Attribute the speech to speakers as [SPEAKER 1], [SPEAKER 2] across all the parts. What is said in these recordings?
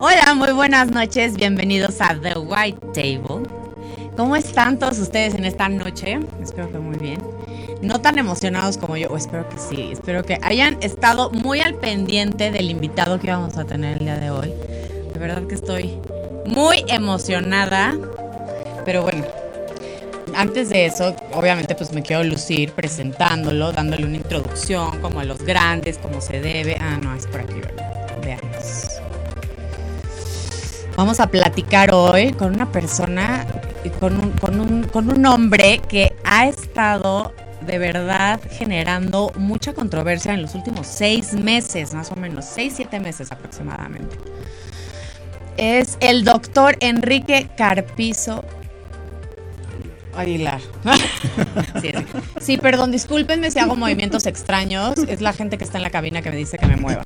[SPEAKER 1] Hola, muy buenas noches, bienvenidos a The White Table. ¿Cómo están todos ustedes en esta noche? Espero que muy bien. No tan emocionados como yo, o espero que sí, espero que hayan estado muy al pendiente del invitado que vamos a tener el día de hoy. De verdad que estoy muy emocionada, pero bueno, antes de eso, obviamente pues me quiero lucir presentándolo, dándole una introducción como a los grandes, como se debe. Ah, no, es por aquí, ¿verdad? Vamos a platicar hoy con una persona, con un, con un, con un hombre que ha estado de verdad generando mucha controversia en los últimos seis meses, más o menos, seis, siete meses aproximadamente. Es el doctor Enrique Carpizo Aguilar. sí, sí. perdón, discúlpenme si hago movimientos extraños. Es la gente que está en la cabina que me dice que me mueva.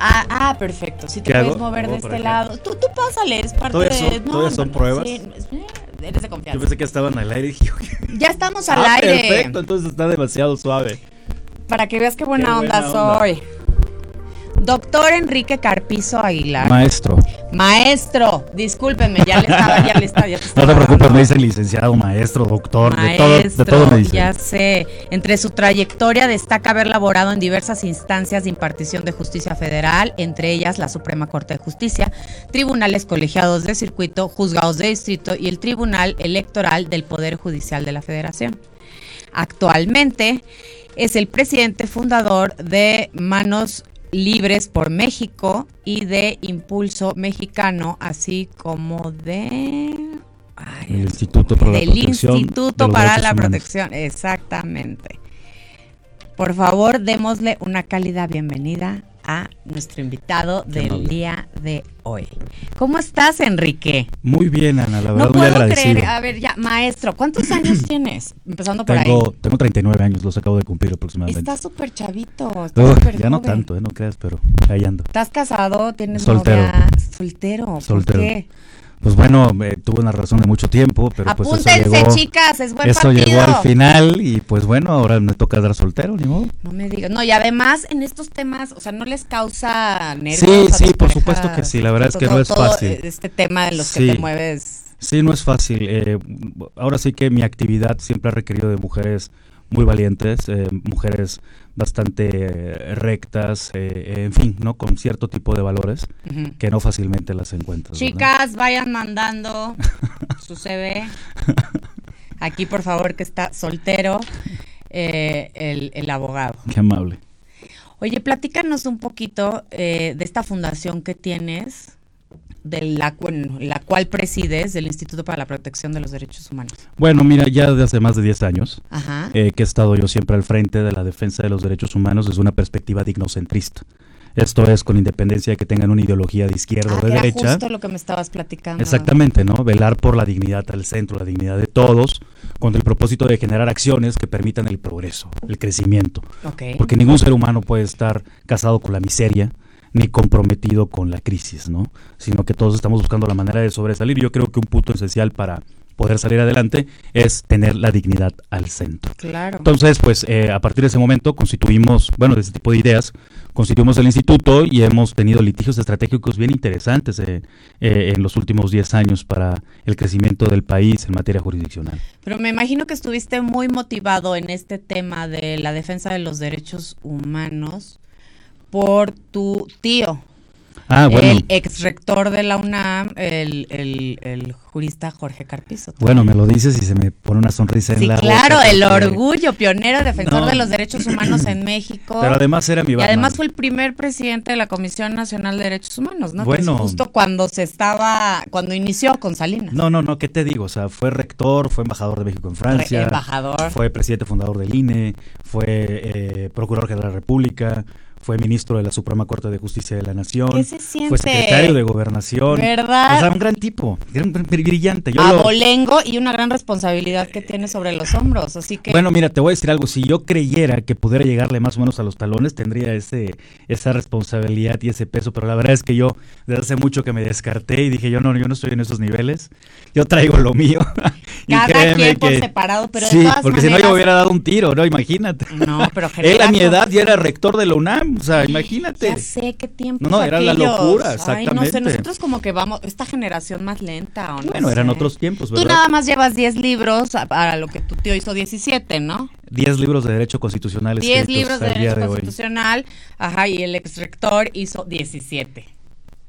[SPEAKER 1] Ah, ah, perfecto. Si te
[SPEAKER 2] ¿Qué
[SPEAKER 1] puedes
[SPEAKER 2] hago?
[SPEAKER 1] mover de este lado. Tú, tú pásale, es parte
[SPEAKER 2] ¿Todavía
[SPEAKER 1] de.
[SPEAKER 2] son- todavía son pruebas?
[SPEAKER 1] sí, eres de
[SPEAKER 2] Yo
[SPEAKER 1] confianza.
[SPEAKER 2] pensé que estaban al aire
[SPEAKER 1] Ya estamos al
[SPEAKER 2] ah,
[SPEAKER 1] aire.
[SPEAKER 2] perfecto, entonces está demasiado suave.
[SPEAKER 1] Para que veas qué buena,
[SPEAKER 2] Qué
[SPEAKER 1] onda,
[SPEAKER 2] buena onda.
[SPEAKER 1] soy. Doctor Enrique Carpizo Aguilar.
[SPEAKER 2] Maestro,
[SPEAKER 1] Maestro, discúlpenme, ya le estaba, ya le estaba, ya te
[SPEAKER 2] no
[SPEAKER 1] estaba
[SPEAKER 2] te preocupes, me dicen licenciado, maestro, doctor, de todo, de
[SPEAKER 1] Maestro,
[SPEAKER 2] todo me dicen.
[SPEAKER 1] ya sé. Entre su trayectoria destaca haber laborado en diversas instancias de impartición de justicia federal, entre ellas la Suprema Corte de Justicia, tribunales colegiados de circuito, juzgados de distrito y el Tribunal Electoral del Poder Judicial de la Federación. Actualmente es el presidente fundador de Manos Libres por México y de Impulso Mexicano, así como de... Ay,
[SPEAKER 2] El Instituto para la Protección
[SPEAKER 1] Instituto para la
[SPEAKER 2] Humanos.
[SPEAKER 1] Protección, exactamente. Por favor, démosle una cálida bienvenida a nuestro invitado
[SPEAKER 2] Qué
[SPEAKER 1] del día de hoy. ¿Cómo estás, Enrique?
[SPEAKER 2] Muy bien, Ana, la verdad,
[SPEAKER 1] No puedo creer, a ver, ya, maestro, ¿cuántos años tienes? Empezando por
[SPEAKER 2] Tengo,
[SPEAKER 1] ahí.
[SPEAKER 2] tengo 39 años, los acabo de cumplir aproximadamente.
[SPEAKER 1] Estás súper chavito, estás
[SPEAKER 2] Uf,
[SPEAKER 1] súper
[SPEAKER 2] ya no tanto, eh, no creas, pero ahí ando.
[SPEAKER 1] ¿Estás casado? ¿Tienes
[SPEAKER 2] Soltero.
[SPEAKER 1] novia? Soltero. ¿Por
[SPEAKER 2] Soltero.
[SPEAKER 1] qué?
[SPEAKER 2] Pues bueno, eh, tuve una relación de mucho tiempo, pero pues eso
[SPEAKER 1] Apúntense,
[SPEAKER 2] llegó,
[SPEAKER 1] chicas, es buen
[SPEAKER 2] eso llegó al final y pues bueno, ahora me toca dar soltero, ni modo.
[SPEAKER 1] No me digas. No, y además en estos temas, o sea, no les causa nervios.
[SPEAKER 2] Sí,
[SPEAKER 1] a
[SPEAKER 2] sí, por
[SPEAKER 1] parejas?
[SPEAKER 2] supuesto que sí, la verdad es que no es fácil.
[SPEAKER 1] Este tema de los
[SPEAKER 2] Sí.
[SPEAKER 1] que te mueves.
[SPEAKER 2] Sí, no es fácil. eh, ahora sí que mi actividad siempre ha requerido de mujeres muy valientes, eh, mujeres bastante eh, rectas, eh, en fin, ¿no? Con cierto tipo de valores que no fácilmente las encuentras. ¿verdad?
[SPEAKER 1] Chicas, vayan mandando su CV. Aquí, por favor, que está soltero eh, el, el abogado.
[SPEAKER 2] Qué amable.
[SPEAKER 1] Oye, platícanos un poquito eh, de esta fundación que tienes, de la, bueno, la cual presides, del Instituto para la Protección de los Derechos Humanos.
[SPEAKER 2] Bueno, mira, ya desde hace más de 10 años
[SPEAKER 1] Ajá.
[SPEAKER 2] eh, que he estado yo siempre al frente de la defensa de los derechos humanos desde una perspectiva dignocentrista. Esto es con independencia de que tengan una ideología de izquierda
[SPEAKER 1] Ah,
[SPEAKER 2] o
[SPEAKER 1] que
[SPEAKER 2] de
[SPEAKER 1] era
[SPEAKER 2] derecha.
[SPEAKER 1] justo lo que me estabas platicando.
[SPEAKER 2] Exactamente, ¿no? Velar por la dignidad al centro, la dignidad de todos, con el propósito de generar acciones que permitan el progreso, el crecimiento. Porque ningún ser humano puede estar casado con la miseria ni comprometido con la crisis, ¿no? Sino que todos estamos buscando la manera de sobresalir. Yo creo que un punto esencial para poder salir adelante es tener la dignidad al centro.
[SPEAKER 1] Claro.
[SPEAKER 2] Entonces, pues eh, a partir de ese momento constituimos, bueno, de ese tipo de ideas, constituimos el instituto y hemos tenido litigios estratégicos bien interesantes eh, eh, en los últimos 10 años para el crecimiento del país en materia jurisdiccional.
[SPEAKER 1] Pero me imagino que estuviste muy motivado en este tema de la defensa de los derechos humanos por tu tío,
[SPEAKER 2] Ah, bueno.
[SPEAKER 1] el ex rector de la UNAM, el, el- el jurista Jorge Carpizo.
[SPEAKER 2] Bueno, me lo dices y se me pone una sonrisa en
[SPEAKER 1] Sí,
[SPEAKER 2] la
[SPEAKER 1] claro,
[SPEAKER 2] boca,
[SPEAKER 1] el
[SPEAKER 2] porque-
[SPEAKER 1] orgullo, pionero, defensor
[SPEAKER 2] No.
[SPEAKER 1] de los derechos humanos en México.
[SPEAKER 2] Pero además era mi
[SPEAKER 1] y además fue el primer presidente de la Comisión Nacional de Derechos Humanos, ¿no?
[SPEAKER 2] Bueno.
[SPEAKER 1] justo cuando se estaba, cuando inició con Salinas.
[SPEAKER 2] No, no, no, ¿qué te digo? O sea, fue rector, fue embajador de México en Francia.
[SPEAKER 1] Re- embajador.
[SPEAKER 2] Fue presidente fundador del INE, fue eh, procurador general de la República, fue ministro de la Suprema Corte de Justicia de la Nación.
[SPEAKER 1] ¿Qué se siente?
[SPEAKER 2] Fue secretario de Gobernación.
[SPEAKER 1] ¿Verdad?
[SPEAKER 2] O sea, un gran tipo, gran- brillante. Yo lo-
[SPEAKER 1] Abolengo y una gran responsabilidad que tiene sobre los hombros, así que
[SPEAKER 2] Bueno, mira, te voy a decir algo. Si yo creyera que pudiera llegarle más o menos a los talones, tendría ese, esa responsabilidad y ese peso. Pero la verdad es que yo desde hace mucho que me descarté y dije, yo no, yo no estoy en esos niveles. Yo traigo lo mío. y
[SPEAKER 1] cada quien por
[SPEAKER 2] que-
[SPEAKER 1] separado, pero
[SPEAKER 2] sí,
[SPEAKER 1] de todas
[SPEAKER 2] porque si no yo hubiera dado un tiro, ¿no? Imagínate.
[SPEAKER 1] No, pero
[SPEAKER 2] Él a mi edad ya era rector de la UNAM. O sea, imagínate.
[SPEAKER 1] Ya sé qué tiempo.
[SPEAKER 2] No, no, era la
[SPEAKER 1] aquellos.
[SPEAKER 2] locura,
[SPEAKER 1] Ay,
[SPEAKER 2] exactamente.
[SPEAKER 1] no sé, nosotros como que vamos, esta generación más lenta, ¿o no?
[SPEAKER 2] Bueno, eran otros tiempos,
[SPEAKER 1] Tú
[SPEAKER 2] ¿verdad?
[SPEAKER 1] nada más llevas 10 libros para lo que tu tío hizo 17, ¿no?
[SPEAKER 2] 10 libros de derecho constitucional
[SPEAKER 1] 10
[SPEAKER 2] escritos
[SPEAKER 1] libros de derecho
[SPEAKER 2] de
[SPEAKER 1] constitucional, ajá, y el ex rector hizo 17.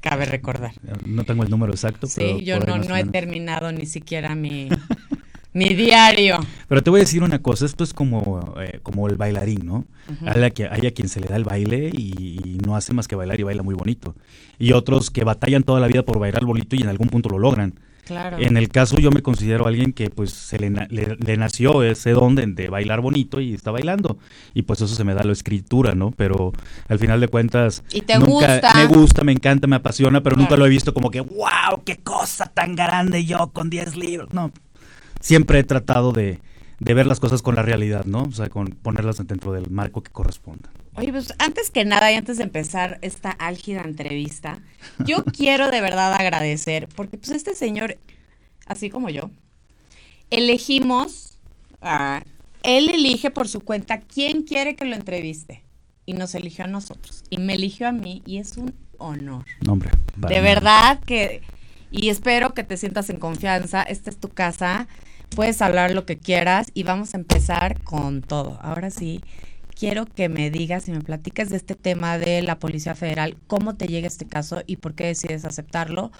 [SPEAKER 1] Cabe recordar.
[SPEAKER 2] No tengo el número exacto, pero
[SPEAKER 1] Sí, yo no, no he terminado ni siquiera mi, mi diario.
[SPEAKER 2] Pero te voy a decir una cosa, esto es como, eh, como el bailarín, ¿no? hay, a, que- hay a quien se le da el baile y, y no hace más que bailar y baila muy bonito. Y otros que batallan toda la vida por bailar bonito y en algún punto lo logran.
[SPEAKER 1] Claro.
[SPEAKER 2] En el caso yo me considero alguien que pues se le, le- le nació ese don de, de bailar bonito y está bailando. Y pues eso se me da la escritura, ¿no? Pero al final de cuentas...
[SPEAKER 1] ¿Y te
[SPEAKER 2] nunca,
[SPEAKER 1] gusta?
[SPEAKER 2] Me gusta, me encanta, me apasiona, pero nunca lo he visto como que, wow, qué cosa tan grande yo con 10 libros. No, siempre he tratado de, de ver las cosas con la realidad, ¿no? O sea, con ponerlas dentro del marco que corresponda.
[SPEAKER 1] Oye, pues antes que nada y antes de empezar esta álgida entrevista, yo quiero de verdad agradecer, porque pues este señor, así como yo, elegimos, ah, él elige por su cuenta quién quiere que lo entreviste y nos eligió a nosotros y me eligió a mí y es un honor.
[SPEAKER 2] No, hombre.
[SPEAKER 1] De
[SPEAKER 2] nada.
[SPEAKER 1] verdad que, y espero que te sientas en confianza, esta es tu casa, puedes hablar lo que quieras y vamos a empezar con todo. Ahora sí, quiero que me digas y me platiques de este tema de la Policía Federal, cómo te llega este caso y por qué decides aceptarlo.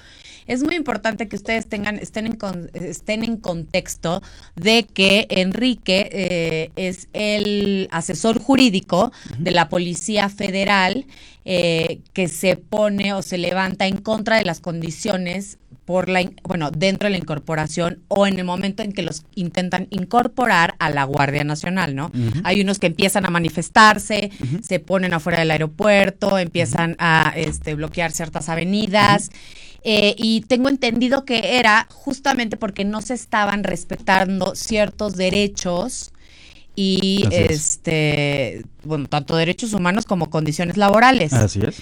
[SPEAKER 1] Es muy importante que ustedes tengan, estén, en, con- estén en contexto de que Enrique eh, es el asesor jurídico de la Policía Federal eh, que se pone o se levanta en contra de las condiciones por la, bueno, dentro de la incorporación o en el momento en que los intentan incorporar a la Guardia Nacional, ¿no? Hay unos que empiezan a manifestarse, se ponen afuera del aeropuerto, empiezan a este, bloquear ciertas avenidas. eh, y tengo entendido que era justamente porque no se estaban respetando ciertos derechos y
[SPEAKER 2] Así es.
[SPEAKER 1] este bueno tanto derechos humanos como condiciones laborales.
[SPEAKER 2] Así es.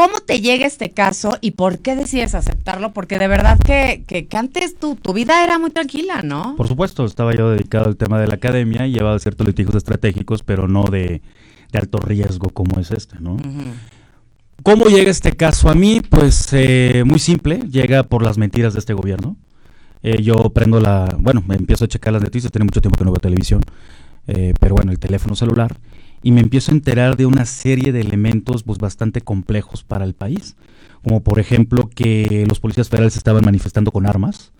[SPEAKER 1] ¿Cómo te llega este caso y por qué decides aceptarlo? Porque de verdad que, que, que antes tu, tu vida era muy tranquila, ¿no?
[SPEAKER 2] Por supuesto, estaba yo dedicado al tema de la academia y llevaba ciertos litigios estratégicos, pero no de, de alto riesgo como es este, ¿no? ¿Cómo llega este caso a mí? Pues eh, muy simple, llega por las mentiras de este gobierno. Eh, yo prendo la, bueno, me empiezo a checar las noticias, tiene mucho tiempo que no veo televisión, eh, pero bueno, el teléfono celular, y me empiezo a enterar de una serie de elementos pues bastante complejos para el país, como por ejemplo que los policías federales estaban manifestando con armas,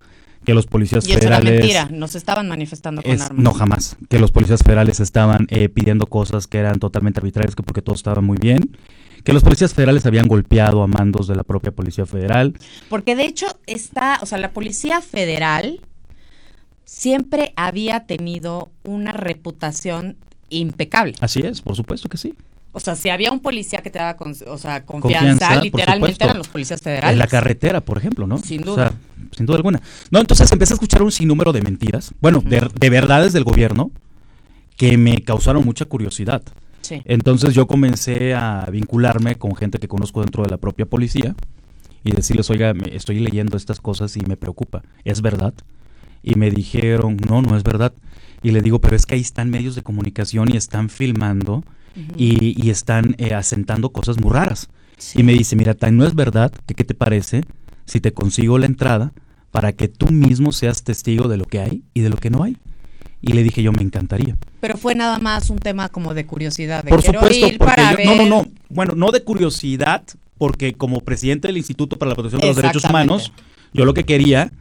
[SPEAKER 2] que los policías
[SPEAKER 1] Y eso era
[SPEAKER 2] federales...
[SPEAKER 1] mentira, nos estaban manifestando con
[SPEAKER 2] Es-
[SPEAKER 1] armas.
[SPEAKER 2] no, jamás. Que los policías federales estaban eh, pidiendo cosas que eran totalmente arbitrarias, que porque todo estaba muy bien. Que los policías federales habían golpeado a mandos de la propia Policía Federal.
[SPEAKER 1] Porque de hecho está, o sea, la Policía Federal siempre había tenido una reputación impecable.
[SPEAKER 2] Así es, por supuesto que sí.
[SPEAKER 1] O sea, si había un policía que te daba con- o sea, confianza, literalmente eran los policías federales.
[SPEAKER 2] En la carretera, por ejemplo, ¿no?
[SPEAKER 1] Sin
[SPEAKER 2] O
[SPEAKER 1] duda.
[SPEAKER 2] sea, sin duda alguna. No, entonces empecé a escuchar un sinnúmero de mentiras, bueno, de, de verdades del gobierno, que me causaron mucha curiosidad.
[SPEAKER 1] Sí.
[SPEAKER 2] Entonces yo comencé a vincularme con gente que conozco dentro de la propia policía y decirles, oiga, me- estoy leyendo estas cosas y me preocupa, ¿es verdad? Y me dijeron, no, no es verdad. Y le digo, pero es que ahí están medios de comunicación y están filmando y, y están eh, asentando cosas muy raras.
[SPEAKER 1] Sí.
[SPEAKER 2] Y me dice, mira, Tay, no es verdad, que ¿qué te parece si te consigo la entrada para que tú mismo seas testigo de lo que hay y de lo que no hay? Y le dije, yo me encantaría.
[SPEAKER 1] Pero fue nada más un tema como de curiosidad. De
[SPEAKER 2] Por
[SPEAKER 1] quiero
[SPEAKER 2] supuesto,
[SPEAKER 1] ir
[SPEAKER 2] porque
[SPEAKER 1] para
[SPEAKER 2] yo- no, no, no, bueno, no de curiosidad, porque como presidente del Instituto para la Protección de los Derechos. Humanos, yo lo que quería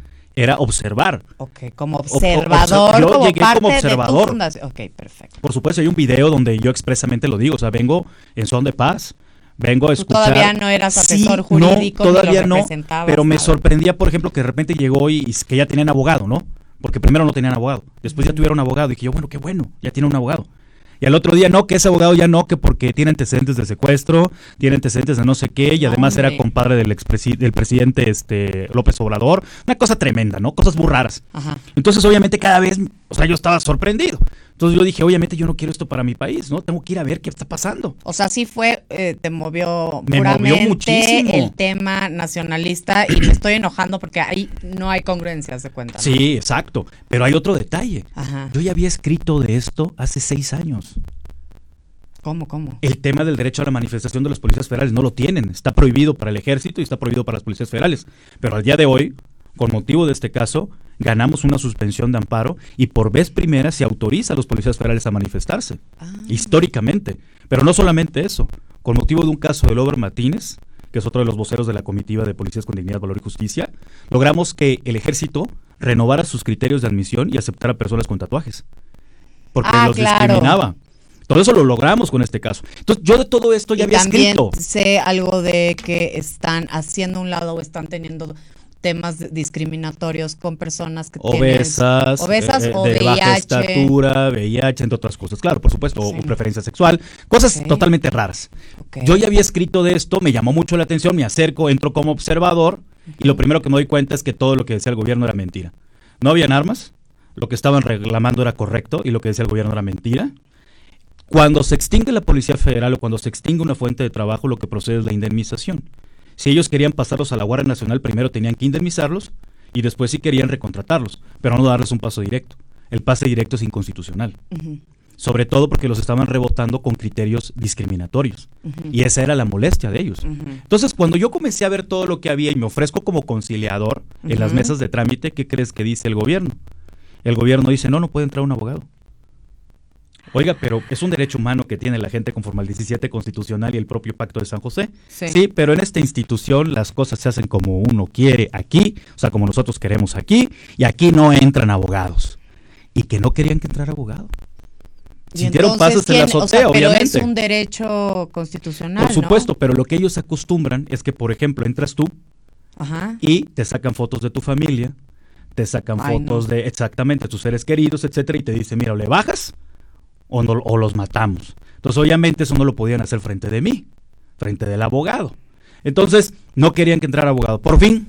[SPEAKER 2] era observar.
[SPEAKER 1] Ok, como
[SPEAKER 2] o-
[SPEAKER 1] observador,
[SPEAKER 2] yo
[SPEAKER 1] como
[SPEAKER 2] llegué
[SPEAKER 1] parte
[SPEAKER 2] como
[SPEAKER 1] de tu
[SPEAKER 2] observador.
[SPEAKER 1] fundación. Ok, perfecto.
[SPEAKER 2] Por supuesto, hay un video donde yo expresamente lo digo, o sea, vengo en son de paz, vengo a
[SPEAKER 1] Tú
[SPEAKER 2] escuchar.
[SPEAKER 1] todavía no eras asesor
[SPEAKER 2] Sí,
[SPEAKER 1] jurídico,
[SPEAKER 2] no, todavía no, pero me
[SPEAKER 1] nada.
[SPEAKER 2] sorprendía, por ejemplo, que de repente llegó y, y que ya tenían abogado, ¿no? Porque primero no tenían abogado, después ya tuvieron abogado y dije yo, bueno, qué bueno, ya tiene un abogado. Y al otro día no, que ese abogado ya no, que porque tiene antecedentes de secuestro, tiene antecedentes de no sé qué, y además era compadre del, expresi- del presidente este, López Obrador. Una cosa tremenda, ¿no? Cosas muy raras.
[SPEAKER 1] Ajá.
[SPEAKER 2] Entonces, obviamente, cada vez, o sea, yo estaba sorprendido. Entonces yo dije, obviamente, yo no quiero esto para mi país, ¿no? Tengo que ir a ver qué está pasando.
[SPEAKER 1] O sea, sí fue, eh, te movió
[SPEAKER 2] Me movió muchísimo.
[SPEAKER 1] el tema nacionalista y me estoy enojando porque ahí no hay congruencias de cuenta. ¿no?
[SPEAKER 2] Sí, exacto. Pero hay otro detalle.
[SPEAKER 1] Ajá.
[SPEAKER 2] Yo ya había escrito de esto hace seis años.
[SPEAKER 1] ¿Cómo, cómo?
[SPEAKER 2] El tema del derecho a la manifestación de los policías federales no lo tienen. Está prohibido para el ejército y está prohibido para las policías federales. Pero al día de hoy, con motivo de este caso, ganamos una suspensión de amparo y por vez primera se autoriza a los policías federales a manifestarse.
[SPEAKER 1] Ah.
[SPEAKER 2] Históricamente. Pero no solamente eso. Con motivo de un caso de Lober Martínez, que es otro de los voceros de la comitiva de Policías con Dignidad, Valor y Justicia, logramos que el ejército renovara sus criterios de admisión y aceptara personas con tatuajes. Porque
[SPEAKER 1] Ah,
[SPEAKER 2] los
[SPEAKER 1] claro.
[SPEAKER 2] discriminaba. Todo eso lo logramos con este caso. Entonces, yo de todo esto ya
[SPEAKER 1] Y
[SPEAKER 2] había
[SPEAKER 1] también
[SPEAKER 2] escrito.
[SPEAKER 1] sé algo de que están haciendo un lado o están teniendo temas discriminatorios con personas que
[SPEAKER 2] Obesas,
[SPEAKER 1] tienen obesas
[SPEAKER 2] eh,
[SPEAKER 1] o
[SPEAKER 2] de baja
[SPEAKER 1] VIH.
[SPEAKER 2] estatura, VIH, entre otras cosas. Claro, por supuesto, o preferencia sexual, cosas totalmente raras. Yo ya había escrito de esto, me llamó mucho la atención, me acerco, entro como observador y lo primero que me doy cuenta es que todo lo que decía el gobierno era mentira. No habían armas, lo que estaban reclamando era correcto y lo que decía el gobierno era mentira. Cuando se extingue la Policía Federal o cuando se extingue una fuente de trabajo, lo que procede es la indemnización. Si ellos querían pasarlos a la Guardia Nacional, primero tenían que indemnizarlos y después sí querían recontratarlos, pero no darles un paso directo. El pase directo es inconstitucional sobre todo porque los estaban rebotando con criterios discriminatorios. Y esa era la molestia de ellos. Entonces, cuando yo comencé a ver todo lo que había y me ofrezco como conciliador en las mesas de trámite, ¿qué crees que dice el gobierno? El gobierno dice, no, no puede entrar un abogado. Oiga, pero es un derecho humano que tiene la gente conforme al 17 constitucional y el propio pacto de San José.
[SPEAKER 1] Sí.
[SPEAKER 2] pero en esta institución las cosas se hacen como uno quiere aquí, o sea, como nosotros queremos aquí, y aquí no entran abogados. Y que no querían que entrara abogado. Sintieron pasos en la.
[SPEAKER 1] O
[SPEAKER 2] azotea,
[SPEAKER 1] sea, pero
[SPEAKER 2] obviamente.
[SPEAKER 1] es un derecho constitucional,
[SPEAKER 2] Por supuesto,
[SPEAKER 1] ¿no?
[SPEAKER 2] pero lo que ellos acostumbran es que, por ejemplo, entras tú
[SPEAKER 1] Ajá.
[SPEAKER 2] y te sacan fotos de tu familia, te sacan
[SPEAKER 1] Ay,
[SPEAKER 2] fotos
[SPEAKER 1] no.
[SPEAKER 2] de exactamente tus seres queridos, etcétera, y te dicen, mira, o le bajas o, los matamos. Entonces, obviamente, eso no lo podían hacer frente de mí, frente del abogado. Entonces, no querían que entrara abogado. Por fin,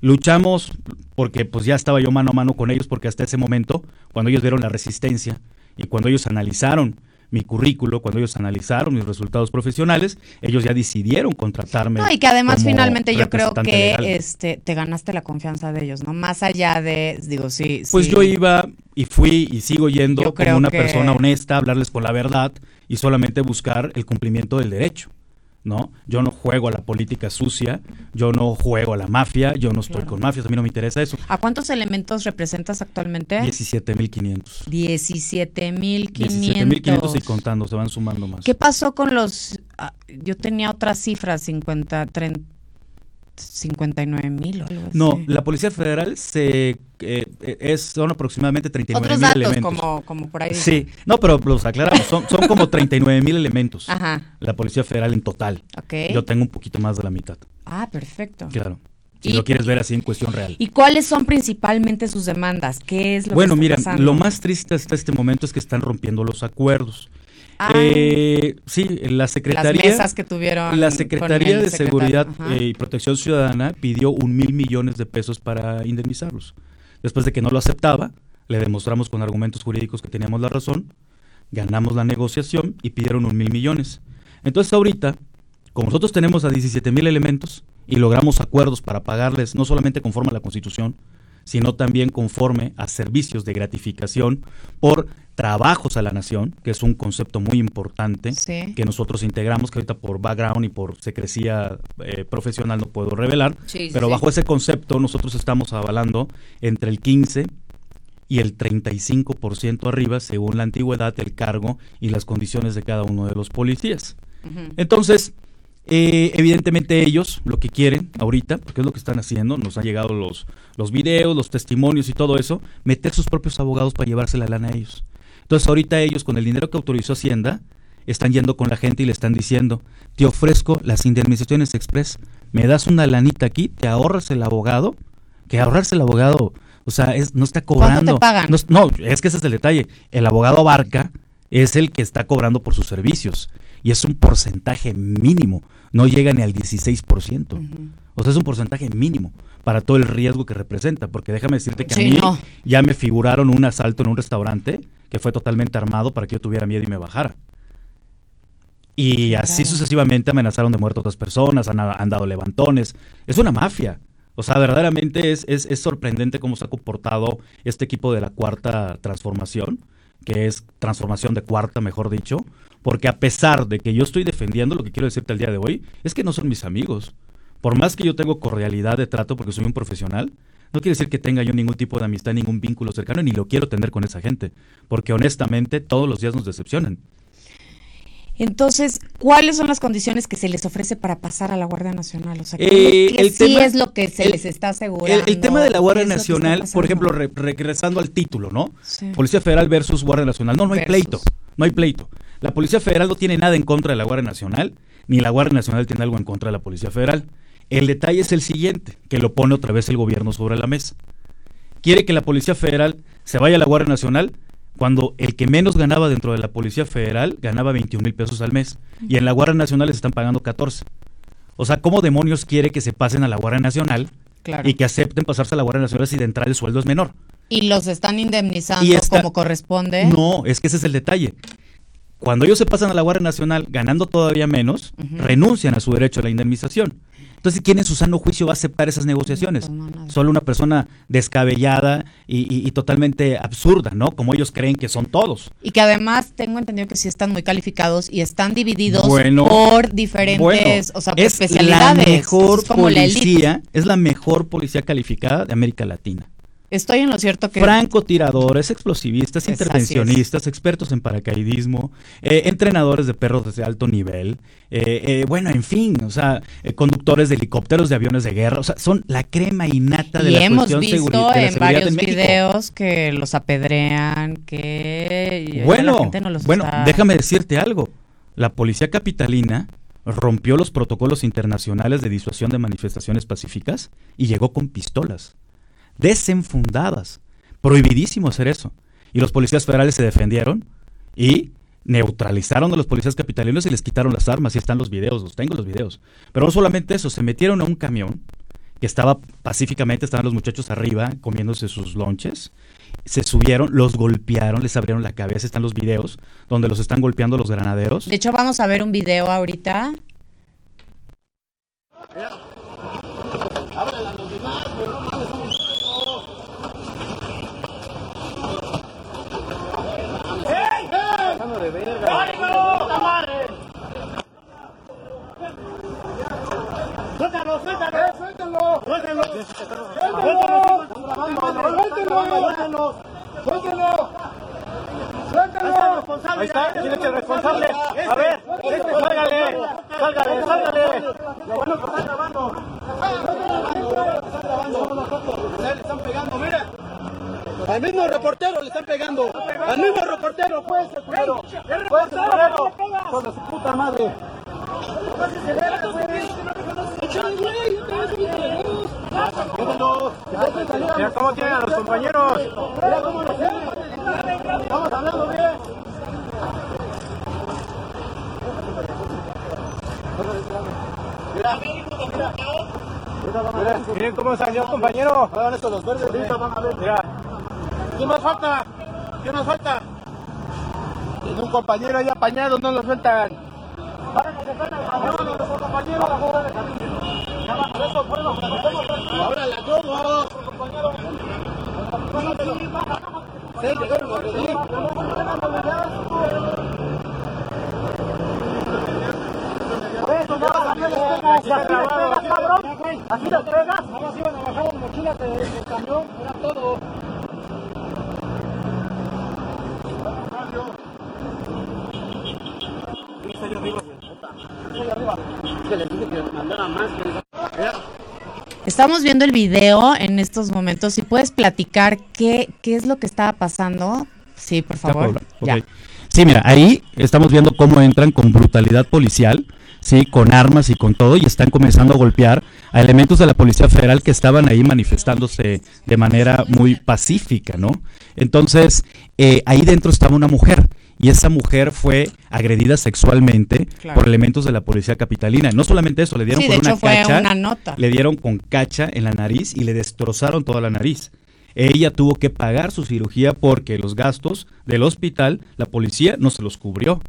[SPEAKER 2] luchamos porque pues ya estaba yo mano a mano con ellos porque hasta ese momento, cuando ellos vieron la resistencia y cuando ellos analizaron mi currículo, cuando ellos analizaron mis resultados profesionales, ellos ya decidieron contratarme.
[SPEAKER 1] No, y que además
[SPEAKER 2] como
[SPEAKER 1] finalmente yo creo que
[SPEAKER 2] legal.
[SPEAKER 1] este te ganaste la confianza de ellos, ¿no? Más allá de, digo, sí.
[SPEAKER 2] Pues
[SPEAKER 1] sí.
[SPEAKER 2] yo iba y fui y sigo yendo como una
[SPEAKER 1] que-
[SPEAKER 2] persona honesta, hablarles con la verdad y solamente buscar el cumplimiento del derecho. ¿No? Yo no juego a la política sucia, yo no juego a la mafia, yo no estoy
[SPEAKER 1] Claro.
[SPEAKER 2] con mafias, a mí no me interesa eso.
[SPEAKER 1] ¿A cuántos elementos representas actualmente?
[SPEAKER 2] 17.500.
[SPEAKER 1] 17.500.
[SPEAKER 2] 17.500 y contando, se van sumando más.
[SPEAKER 1] ¿Qué pasó con los ah, yo tenía otras cifras, 50 30 59 mil o algo así.
[SPEAKER 2] No, la Policía Federal se eh, es, son aproximadamente 39
[SPEAKER 1] otros
[SPEAKER 2] mil
[SPEAKER 1] datos
[SPEAKER 2] elementos.
[SPEAKER 1] como como por ahí.
[SPEAKER 2] Sí, no, pero los aclaramos, son, son como 39 mil elementos.
[SPEAKER 1] Ajá.
[SPEAKER 2] La Policía Federal en total.
[SPEAKER 1] Ok.
[SPEAKER 2] Yo tengo un poquito más de la mitad.
[SPEAKER 1] Ah, perfecto.
[SPEAKER 2] Claro. Si
[SPEAKER 1] Y-
[SPEAKER 2] lo quieres ver así en cuestión real.
[SPEAKER 1] ¿Y cuáles son principalmente sus demandas? ¿Qué es lo
[SPEAKER 2] Bueno,
[SPEAKER 1] que
[SPEAKER 2] mira,
[SPEAKER 1] está pasando?
[SPEAKER 2] lo más triste hasta este momento es que están rompiendo los acuerdos.
[SPEAKER 1] Ah,
[SPEAKER 2] Eh, sí, la Secretaría,
[SPEAKER 1] las mesas que tuvieron
[SPEAKER 2] la Secretaría de. Seguridad
[SPEAKER 1] Ajá.
[SPEAKER 2] eh, y Protección Ciudadana pidió un mil millones de pesos para indemnizarlos. Después de que no lo aceptaba, le demostramos con argumentos jurídicos que teníamos la razón, ganamos la negociación y pidieron un mil millones. Entonces ahorita, como nosotros tenemos a 17 mil elementos y logramos acuerdos para pagarles no solamente conforme a la Constitución, sino también conforme a servicios de gratificación por trabajos a la nación, que es un concepto muy importante
[SPEAKER 1] Sí.
[SPEAKER 2] que nosotros integramos, que ahorita por background y por secrecía eh, profesional no puedo revelar,
[SPEAKER 1] Sí,
[SPEAKER 2] pero
[SPEAKER 1] sí.
[SPEAKER 2] bajo ese concepto nosotros estamos avalando entre el 15 y el 35% arriba según la antigüedad, el cargo y las condiciones de cada uno de los policías. Entonces, eh, evidentemente ellos lo que quieren ahorita, porque es lo que están haciendo, nos han llegado los, los videos, los testimonios y todo eso, meter sus propios abogados para llevarse la lana a ellos. Entonces ahorita ellos con el dinero que autorizó Hacienda, están yendo con la gente y le están diciendo, te ofrezco las indemnizaciones express, me das una lanita aquí, te ahorras el abogado, que ahorrarse el abogado, o sea, es, no está cobrando.
[SPEAKER 1] te pagan?
[SPEAKER 2] No, no, es que ese es el detalle. El abogado abarca es el que está cobrando por sus servicios y es un porcentaje mínimo, no llega ni al 16%.
[SPEAKER 1] Ujú.
[SPEAKER 2] O sea, es un porcentaje mínimo para todo el riesgo que representa, porque déjame decirte que
[SPEAKER 1] Sí,
[SPEAKER 2] a mí
[SPEAKER 1] no.
[SPEAKER 2] ya me figuraron un asalto en un restaurante que fue totalmente armado para que yo tuviera miedo y me bajara. Y así
[SPEAKER 1] Claro.
[SPEAKER 2] sucesivamente amenazaron de muerte a otras personas, han, han dado levantones. Es una mafia. O sea, verdaderamente es, es, es sorprendente cómo se ha comportado este equipo de la cuarta transformación, que es transformación de cuarta, mejor dicho, Porque a pesar de que yo estoy defendiendo, lo que quiero decirte al día de hoy, es que no son mis amigos. Por más que yo tengo cordialidad de trato porque soy un profesional, no quiere decir que tenga yo ningún tipo de amistad, ningún vínculo cercano, ni lo quiero tener con esa gente. Porque honestamente todos los días nos decepcionan.
[SPEAKER 1] Entonces, ¿cuáles son las condiciones que se les ofrece para pasar a la Guardia Nacional? O sea, ¿qué, eh, sí es lo que se les está asegurando?
[SPEAKER 2] El, tema de la Guardia Nacional, por ejemplo, regresando al título, ¿no? Policía Federal versus Guardia Nacional. No, no hay pleito, no hay pleito. La Policía Federal no tiene nada en contra de la Guardia Nacional, ni la Guardia Nacional tiene algo en contra de la Policía Federal. El detalle es el siguiente, que lo pone otra vez el gobierno sobre la mesa. Quiere que la Policía Federal se vaya a la Guardia Nacional cuando el que menos ganaba dentro de la Policía Federal ganaba 21 mil pesos al mes y en la Guardia Nacional les están pagando 14. O sea, ¿cómo demonios quiere que se pasen a la Guardia Nacional y que acepten pasarse a la Guardia Nacional si de entrada el sueldo es menor?
[SPEAKER 1] Y los están indemnizando como corresponde.
[SPEAKER 2] No, es que ese es el detalle. Cuando ellos se pasan a la Guardia Nacional ganando todavía menos, renuncian a su derecho a la indemnización. Entonces, ¿quién en su sano juicio va a aceptar esas negociaciones? Solo una persona descabellada y, totalmente absurda, ¿no? Como ellos creen que son todos.
[SPEAKER 1] Y que además tengo entendido que sí están muy calificados y están divididos por diferentes o sea, es especialidades.
[SPEAKER 2] La mejor policía, es la mejor policía calificada de América Latina.
[SPEAKER 1] Estoy en lo cierto que...
[SPEAKER 2] Francotiradores, explosivistas, intervencionistas, expertos en paracaidismo, eh, entrenadores de perros de alto nivel, eh, eh, bueno, en fin, o sea, conductores de helicópteros, de aviones de guerra, o sea, son la crema innata de la
[SPEAKER 1] hemos visto en varios videos que los apedrean, que...
[SPEAKER 2] Bueno, bueno, déjame decirte algo. La policía capitalina rompió los protocolos internacionales de disuasión de manifestaciones pacíficas y llegó con pistolas desenfundadas. Prohibidísimo hacer eso. Y los policías federales se defendieron y neutralizaron a los policías capitalinos y les quitaron las armas. Y están los videos, los tengo los videos. Pero no solamente eso, se metieron a un camión que estaba pacíficamente, estaban los muchachos arriba comiéndose sus lonches. Se subieron, los golpearon, les abrieron la cabeza. Están los videos donde los están golpeando los granaderos.
[SPEAKER 1] De hecho, vamos a ver un video ahorita. Verga. ¡Puta madre! ¡Suéltalo, suéltalo! ¡Suéltalo! ¡Suéltalo! ¡Suéltalo! ¡Suéltalo! ¡Suéltalo! Está, tiene responsable. A ver, sálgale, sálgale, sálgale. Lo bueno que está grabando. Están pegando, mira. Al mismo reportero le están pegando. Al mismo reportero, fue ese culero. Ese culero. Con su puta madre.
[SPEAKER 3] Mira cómo tienen a los compañeros.
[SPEAKER 1] Vamos hablando bien.
[SPEAKER 3] Mira, miren cómo salió compañero.
[SPEAKER 1] Los verdes.
[SPEAKER 3] Mira. ¿Qué más falta? ¿Qué más falta? Tiene un compañero ahí apañado, no lo sueltan. Ahora la tomo. Así lo pegas, nada más iban a bajar las mochilas del camión, era todo.
[SPEAKER 1] Estamos viendo el video en estos momentos. Si puedes platicar qué, qué es lo que estaba pasando. Sí, por favor.
[SPEAKER 2] Sí, mira, ahí estamos viendo cómo entran con brutalidad policial, sí, con armas y con todo, y están comenzando a golpear a elementos de la Policía Federal que estaban ahí manifestándose de manera muy pacífica, ¿no? Entonces, eh, ahí dentro estaba una mujer y esa mujer fue agredida sexualmente por elementos de la policía capitalina. No solamente eso, le dieron con una cacha, le dieron con cacha en la nariz y le destrozaron toda la nariz. Ella tuvo que pagar su cirugía porque los gastos del hospital, la policía no se los cubrió.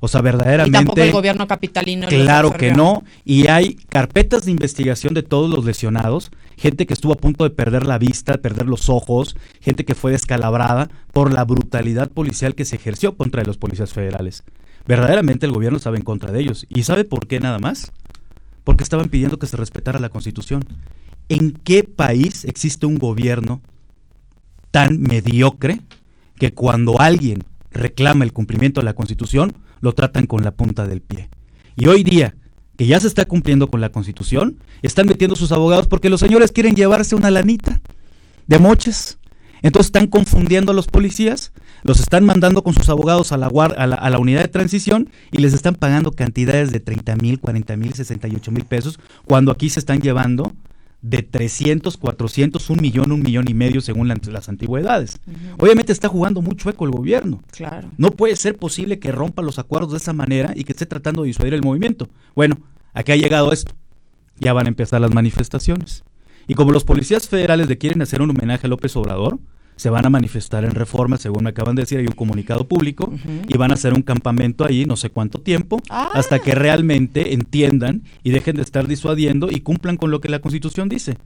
[SPEAKER 2] O sea, verdaderamente. Y tampoco
[SPEAKER 1] el gobierno capitalino.
[SPEAKER 2] Claro que no. Y hay carpetas de investigación de todos los lesionados, gente que estuvo a punto de perder la vista, perder los ojos, gente que fue descalabrada por la brutalidad policial que se ejerció contra los policías federales. verdaderamente el gobierno estaba en contra de ellos. ¿Y sabe por qué nada más? Porque estaban pidiendo que se respetara la constitución. ¿En qué país existe un gobierno tan mediocre que cuando alguien reclama el cumplimiento de la constitución, lo tratan con la punta del pie? Y hoy día, que ya se está cumpliendo con la constitución, están metiendo sus abogados porque los señores quieren llevarse una lanita de moches. Entonces están confundiendo a los policías, los están mandando con sus abogados a la, unidad de transición y les están pagando cantidades de 30 mil, 40 mil, 68 mil pesos, cuando aquí se están llevando de 300, 400, un millón, un millón y medio según las antigüedades. Obviamente está jugando mucho eco el gobierno.
[SPEAKER 1] Claro.
[SPEAKER 2] No puede ser posible que rompa los acuerdos de esa manera y que esté tratando de disuadir el movimiento. Bueno, aquí ha llegado esto. Ya van a empezar las manifestaciones. Y como los policías federales le quieren hacer un homenaje a López Obrador, se van a manifestar en reforma, según me acaban de decir, hay un comunicado público, y van a hacer un campamento ahí no sé cuánto tiempo,
[SPEAKER 1] Ah.
[SPEAKER 2] hasta que realmente entiendan y dejen de estar disuadiendo y cumplan con lo que la Constitución dice.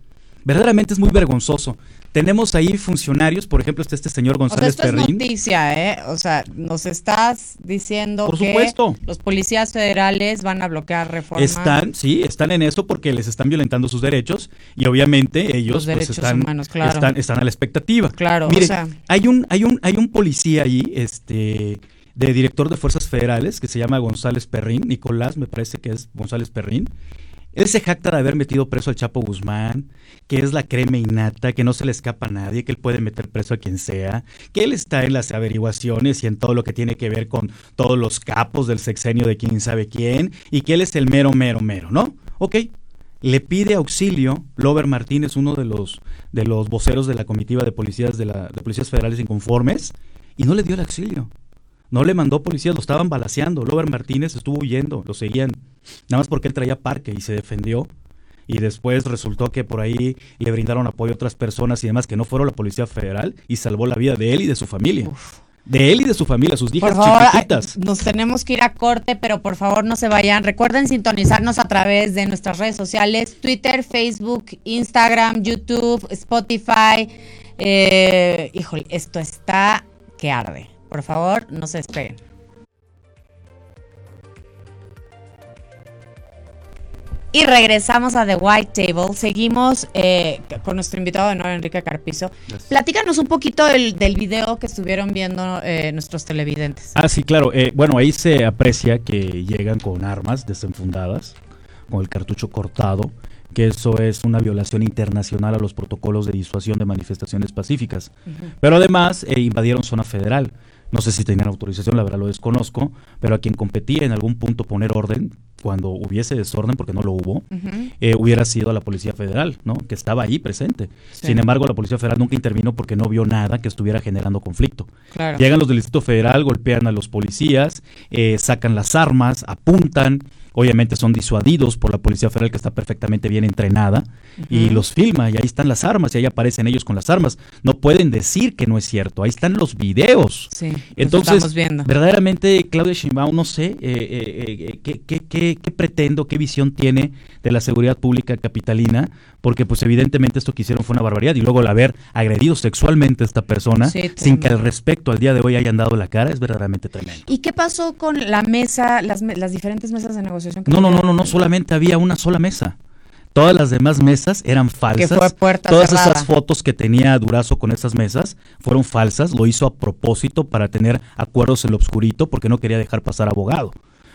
[SPEAKER 2] Verdaderamente es muy vergonzoso. Tenemos ahí funcionarios, por ejemplo, está este señor
[SPEAKER 1] O sea,
[SPEAKER 2] González
[SPEAKER 1] esto es noticia, ¿eh? O sea, nos estás diciendo
[SPEAKER 2] Por
[SPEAKER 1] que
[SPEAKER 2] supuesto.
[SPEAKER 1] los policías federales van a bloquear reforma.
[SPEAKER 2] Están, sí, están en eso porque les están violentando sus derechos y obviamente ellos
[SPEAKER 1] Los
[SPEAKER 2] pues, están,
[SPEAKER 1] humanos, claro.
[SPEAKER 2] están, están a la expectativa.
[SPEAKER 1] Claro, o
[SPEAKER 2] Mire,
[SPEAKER 1] sea-
[SPEAKER 2] hay un, hay un, hay un policía ahí, este, de director de fuerzas federales que se llama González Perrín, Nicolás, me parece que es González Perrín. Él se jacta de haber metido preso al Chapo Guzmán, que es la crema innata, que no se le escapa a nadie, que él puede meter preso a quien sea, que él está en las averiguaciones y en todo lo que tiene que ver con todos los capos del sexenio de quién sabe quién, y que él es el mero, mero, mero, ¿no? Ok. Le pide auxilio Lover Martínez, uno de los, de los voceros de la comitiva de policías, de, la, de policías federales inconformes, y no le dio el auxilio. No le mandó policías, lo estaban balaseando. Lover Martínez estuvo huyendo, lo seguían. Nada más porque él traía parque y se defendió. Y después resultó que por ahí le brindaron apoyo a otras personas y demás que no fueron la Policía Federal y salvó la vida de él y de su familia. De él y de su familia, sus hijas
[SPEAKER 1] Por favor,
[SPEAKER 2] chiquititas.
[SPEAKER 1] nos tenemos que ir a corte, pero por favor no se vayan. Recuerden sintonizarnos a través de nuestras redes sociales, Twitter, Facebook, Instagram, YouTube, Spotify. Eh, híjole, esto está que arde. Por favor, no se despeguen. Y regresamos a The White Table. Seguimos eh, con nuestro invitado de nuevo, Enrique Carpizo. Platícanos un poquito del, del video que estuvieron viendo eh, nuestros televidentes.
[SPEAKER 2] Ah, sí, claro. Eh, bueno, ahí se aprecia que llegan con armas desenfundadas, con el cartucho cortado, que eso es una violación internacional a los protocolos de disuasión de manifestaciones pacíficas. Pero además eh, invadieron zona federal. No sé si tenían autorización, la verdad lo desconozco, pero a quien competía en algún punto poner orden, cuando hubiese desorden, porque no lo hubo, eh, hubiera sido la Policía Federal, ¿no? Que estaba ahí presente.
[SPEAKER 1] Sí.
[SPEAKER 2] Sin embargo, la Policía Federal nunca intervino porque no vio nada que estuviera generando conflicto.
[SPEAKER 1] Claro.
[SPEAKER 2] Llegan los del Distrito Federal, golpean a los policías, eh, sacan las armas, apuntan. Obviamente son disuadidos por la Policía Federal que está perfectamente bien entrenada y los filma y ahí están las armas y ahí aparecen ellos con las armas. No pueden decir que no es cierto, ahí están los videos.
[SPEAKER 1] Sí,
[SPEAKER 2] Entonces,
[SPEAKER 1] estamos viendo.
[SPEAKER 2] verdaderamente Claudia Sheinbaum, no sé eh, eh, eh, qué, qué, qué, qué pretendo, qué visión tiene de la seguridad pública capitalina, porque pues evidentemente esto que hicieron fue una barbaridad y luego el haber agredido sexualmente a esta persona
[SPEAKER 1] Sí,
[SPEAKER 2] sin que al respecto al día de hoy hayan dado la cara es verdaderamente tremendo.
[SPEAKER 1] ¿Y qué pasó con la mesa, las, diferentes mesas de negociación? que
[SPEAKER 2] No, no, no, no, no, solamente había una sola mesa. Todas las demás mesas eran falsas.
[SPEAKER 1] fue puerta
[SPEAKER 2] Todas
[SPEAKER 1] cerrada.
[SPEAKER 2] esas fotos que tenía Durazo con esas mesas fueron falsas. Lo hizo a propósito para tener acuerdos en lo obscurito porque no quería dejar pasar abogado.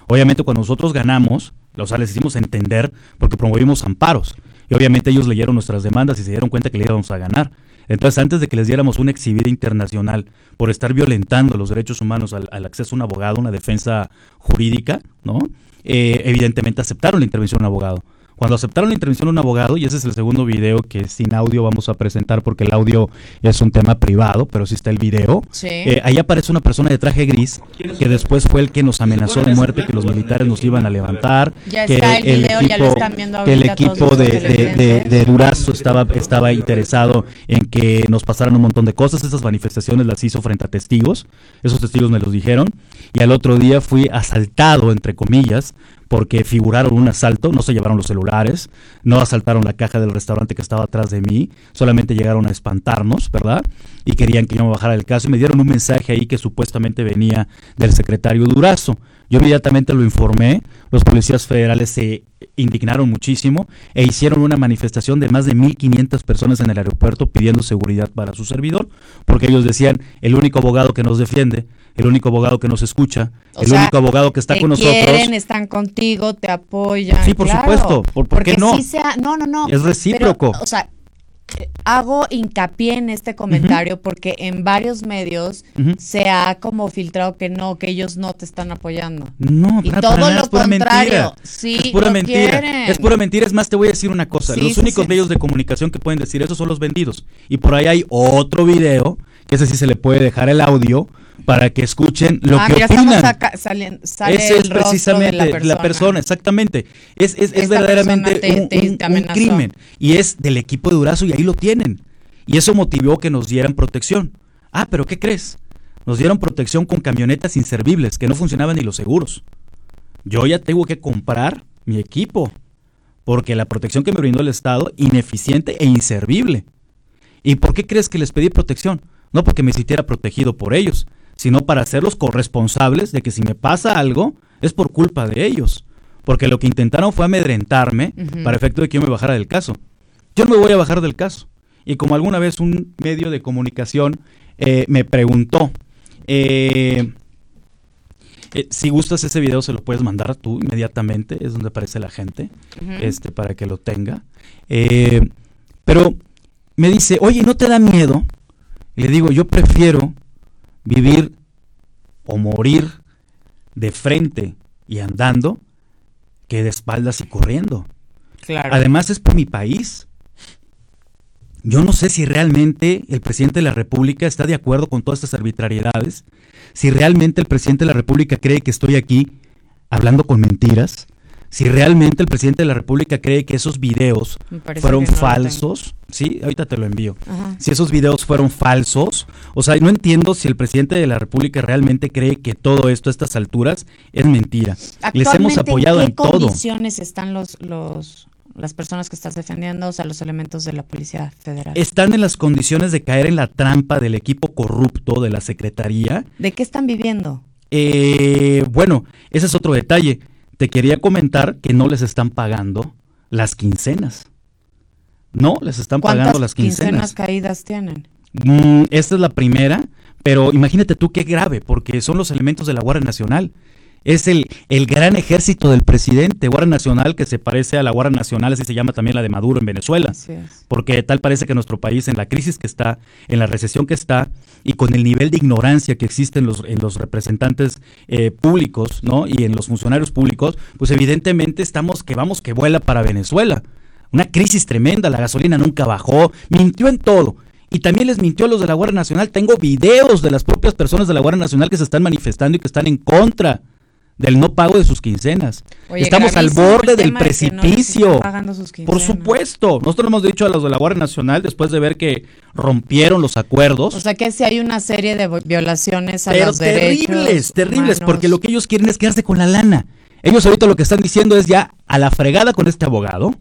[SPEAKER 2] Obviamente cuando nosotros ganamos, o sea, les hicimos entender porque promovimos amparos. Y obviamente ellos leyeron nuestras demandas y se dieron cuenta que le íbamos a ganar. Entonces, antes de que les diéramos una exhibida internacional por estar violentando los derechos humanos al, al acceso a un abogado, una defensa jurídica, ¿no? Eh, evidentemente aceptaron la intervención de un abogado. Cuando aceptaron la intervención de un abogado, y ese es el segundo video que sin audio vamos a presentar porque el audio es un tema privado, pero sí está el video.
[SPEAKER 1] Sí.
[SPEAKER 2] Eh, ahí aparece una persona de traje gris que después fue el que nos amenazó de muerte, que los militares nos iban a levantar,
[SPEAKER 1] Ya
[SPEAKER 2] que
[SPEAKER 1] está el video, ya lo están viendo
[SPEAKER 2] que el equipo de, de- de- de Durazo estaba, estaba interesado en que nos pasaran un montón de cosas. Esas manifestaciones las hizo frente a testigos. Esos testigos me los dijeron. Y al otro día fui asaltado, entre comillas, porque figuraron un asalto. No se llevaron los celulares, no asaltaron la caja del restaurante que estaba atrás de mí. Solamente llegaron a espantarnos, ¿verdad? Y querían que yo me bajara del caso. Y me dieron un mensaje ahí que supuestamente venía del secretario Durazo. Yo inmediatamente lo informé, los policías federales se indignaron muchísimo e hicieron una manifestación de más de 1.500 personas en el aeropuerto pidiendo seguridad para su servidor, porque ellos decían, el único abogado que nos defiende, el único abogado que nos escucha, el único abogado que está con nosotros.
[SPEAKER 1] Quieren, están contigo, te apoyan.
[SPEAKER 2] Sí, por supuesto. ¿Por, qué no?
[SPEAKER 1] no, no, no.
[SPEAKER 2] Es recíproco.
[SPEAKER 1] o sea, hago hincapié en este comentario porque en varios medios se ha como filtrado que no, que ellos no te están apoyando.
[SPEAKER 2] No,
[SPEAKER 1] y todo lo
[SPEAKER 2] es pura
[SPEAKER 1] contrario.
[SPEAKER 2] Mentira. Sí, es pura mentira. Es pura mentira. Es más, te voy a decir una cosa. Los únicos medios de comunicación que pueden decir eso son los vendidos. Y por ahí hay otro video, que ese sí se le puede dejar el audio para que escuchen lo
[SPEAKER 1] ah,
[SPEAKER 2] que opinan.
[SPEAKER 1] sale
[SPEAKER 2] Ese es precisamente la persona. exactamente. Es, es, es verdaderamente un, crimen. Y es del equipo de Durazo y ahí lo tienen. Y eso motivó que nos dieran protección. Ah, pero ¿qué crees? Nos dieron protección con camionetas inservibles que no funcionaban ni los seguros. Yo ya tengo que comprar mi equipo porque la protección que me brindó el Estado, ineficiente e inservible. ¿Y por qué crees que les pedí protección? No porque me sintiera protegido por ellos, sino para hacerlos corresponsables de que si me pasa algo, es por culpa de ellos. Porque lo que intentaron fue amedrentarme para efecto de que yo me bajara del caso. Yo no me voy a bajar del caso. Y como alguna vez un medio de comunicación eh, me preguntó, eh, eh, si gustas ese video se lo puedes mandar tú inmediatamente, es donde aparece la gente, este, para que lo tenga. pero me dice, oye, ¿no te da miedo? Le digo, yo prefiero vivir o morir de frente y andando que de espaldas y corriendo.
[SPEAKER 1] Claro.
[SPEAKER 2] Además es por mi país. Yo no sé si realmente el presidente de la República está de acuerdo con todas estas arbitrariedades, si realmente el presidente de la República cree que estoy aquí hablando con mentiras, si realmente el presidente de la República cree que esos videos fueron falsos, sí, ahorita te lo envío. Si esos videos fueron falsos, o sea, no entiendo si el presidente de la República realmente cree que todo esto a estas alturas es mentira. Les hemos apoyado
[SPEAKER 1] en,
[SPEAKER 2] todo.
[SPEAKER 1] ¿En qué condiciones están los los las personas que estás defendiendo, o sea, los elementos de la Policía Federal?
[SPEAKER 2] Están en las condiciones de caer en la trampa del equipo corrupto de la Secretaría.
[SPEAKER 1] ¿De qué están viviendo?
[SPEAKER 2] Eh, bueno, ese es otro detalle te quería comentar que no les están pagando las quincenas. No, les están pagando las quincenas.
[SPEAKER 1] ¿Cuántas quincenas caídas tienen?
[SPEAKER 2] Mm, esta es la primera, pero imagínate tú qué grave, porque son los elementos de la Guardia Nacional es el, el gran ejército del presidente, Guardia Nacional, que se parece a la Guardia Nacional, así se llama también la de Maduro en Venezuela. Porque tal parece que nuestro país, en la crisis que está, en la recesión que está, y con el nivel de ignorancia que existe en los, en los representantes eh, públicos, ¿no? Y en los funcionarios públicos, pues evidentemente estamos que vamos que vuela para Venezuela. Una crisis tremenda, la gasolina nunca bajó, mintió en todo. Y también les mintió a los de la Guardia Nacional. Tengo videos de las propias personas de la Guardia Nacional que se están manifestando y que están en contra del no pago de sus quincenas. Estamos al borde del precipicio. Por supuesto. Nosotros hemos dicho a los de la Guardia Nacional, después de ver que rompieron los acuerdos.
[SPEAKER 1] O sea que si hay una serie de violaciones a los
[SPEAKER 2] derechos
[SPEAKER 1] terribles,
[SPEAKER 2] terribles, porque lo que ellos quieren es quedarse con la lana. Ellos ahorita lo que están diciendo es ya a la fregada con este abogado.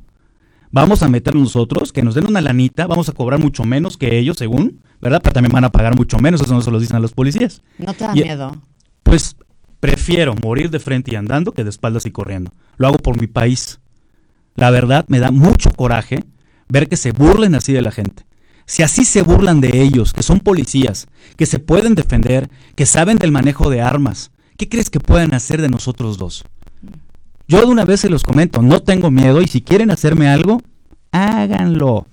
[SPEAKER 2] Vamos a meter nosotros, que nos den una lanita, vamos a cobrar mucho menos que ellos, según, ¿verdad? Pero también van a pagar mucho menos, eso no se lo dicen a los policías.
[SPEAKER 1] ¿No te da miedo?
[SPEAKER 2] Pues Prefiero morir de frente y andando que de espaldas y corriendo. Lo hago por mi país. La verdad, me da mucho coraje ver que se burlen así de la gente. Si así se burlan de ellos, que son policías, que se pueden defender, que saben del manejo de armas, ¿qué crees que pueden hacer de nosotros dos? Yo de una vez se los comento, no tengo miedo y si quieren hacerme algo, háganlo.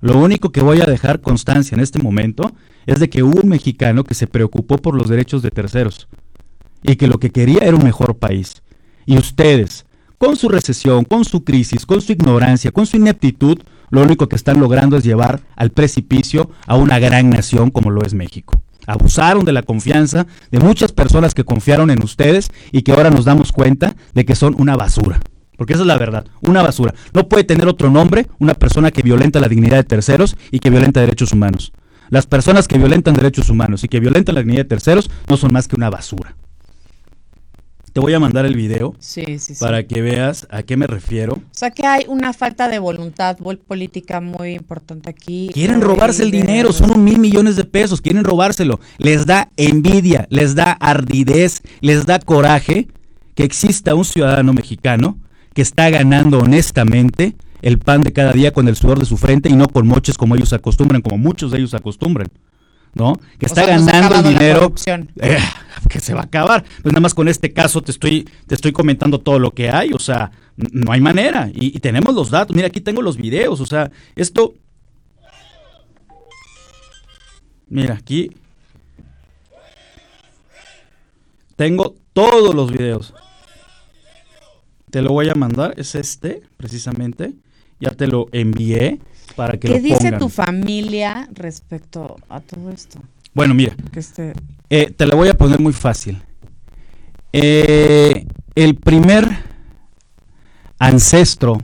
[SPEAKER 2] Lo único que voy a dejar constancia en este momento es de que hubo un mexicano que se preocupó por los derechos de terceros y que lo que quería era un mejor país. Y ustedes, con su recesión, con su crisis, con su ignorancia, con su ineptitud, lo único que están logrando es llevar al precipicio a una gran nación como lo es México. Abusaron de la confianza de muchas personas que confiaron en ustedes y que ahora nos damos cuenta de que son una basura. Porque esa es la verdad, una basura. No puede tener otro nombre una persona que violenta la dignidad de terceros y que violenta derechos humanos. Las personas que violentan derechos humanos y que violentan la dignidad de terceros no son más que una basura. Te voy a mandar el video para que veas a qué me refiero. O
[SPEAKER 1] sea que hay una falta de voluntad política muy importante aquí.
[SPEAKER 2] Quieren robarse el dinero, son un mil millones de pesos, quieren robárselo. Les da envidia, les da ardidez, les da coraje que exista un ciudadano mexicano que está ganando honestamente el pan de cada día con el sudor de su frente y no con moches como ellos acostumbran, como muchos de ellos acostumbran. ¿no? Que
[SPEAKER 1] O
[SPEAKER 2] está
[SPEAKER 1] sea,
[SPEAKER 2] ganando dinero. que se va a acabar. Pues nada más con este caso te estoy, te estoy comentando todo lo que hay, o sea, no hay manera. Y, y tenemos los datos, mira, aquí tengo los videos, o sea, esto. Mira, aquí. Tengo todos los videos. Te lo voy a mandar, es este, precisamente. Ya te lo envié para que
[SPEAKER 1] ¿Qué
[SPEAKER 2] lo
[SPEAKER 1] dice tu familia respecto a todo esto?
[SPEAKER 2] Bueno, mira,
[SPEAKER 1] Que
[SPEAKER 2] eh, te la voy a poner muy fácil. Eh, el primer ancestro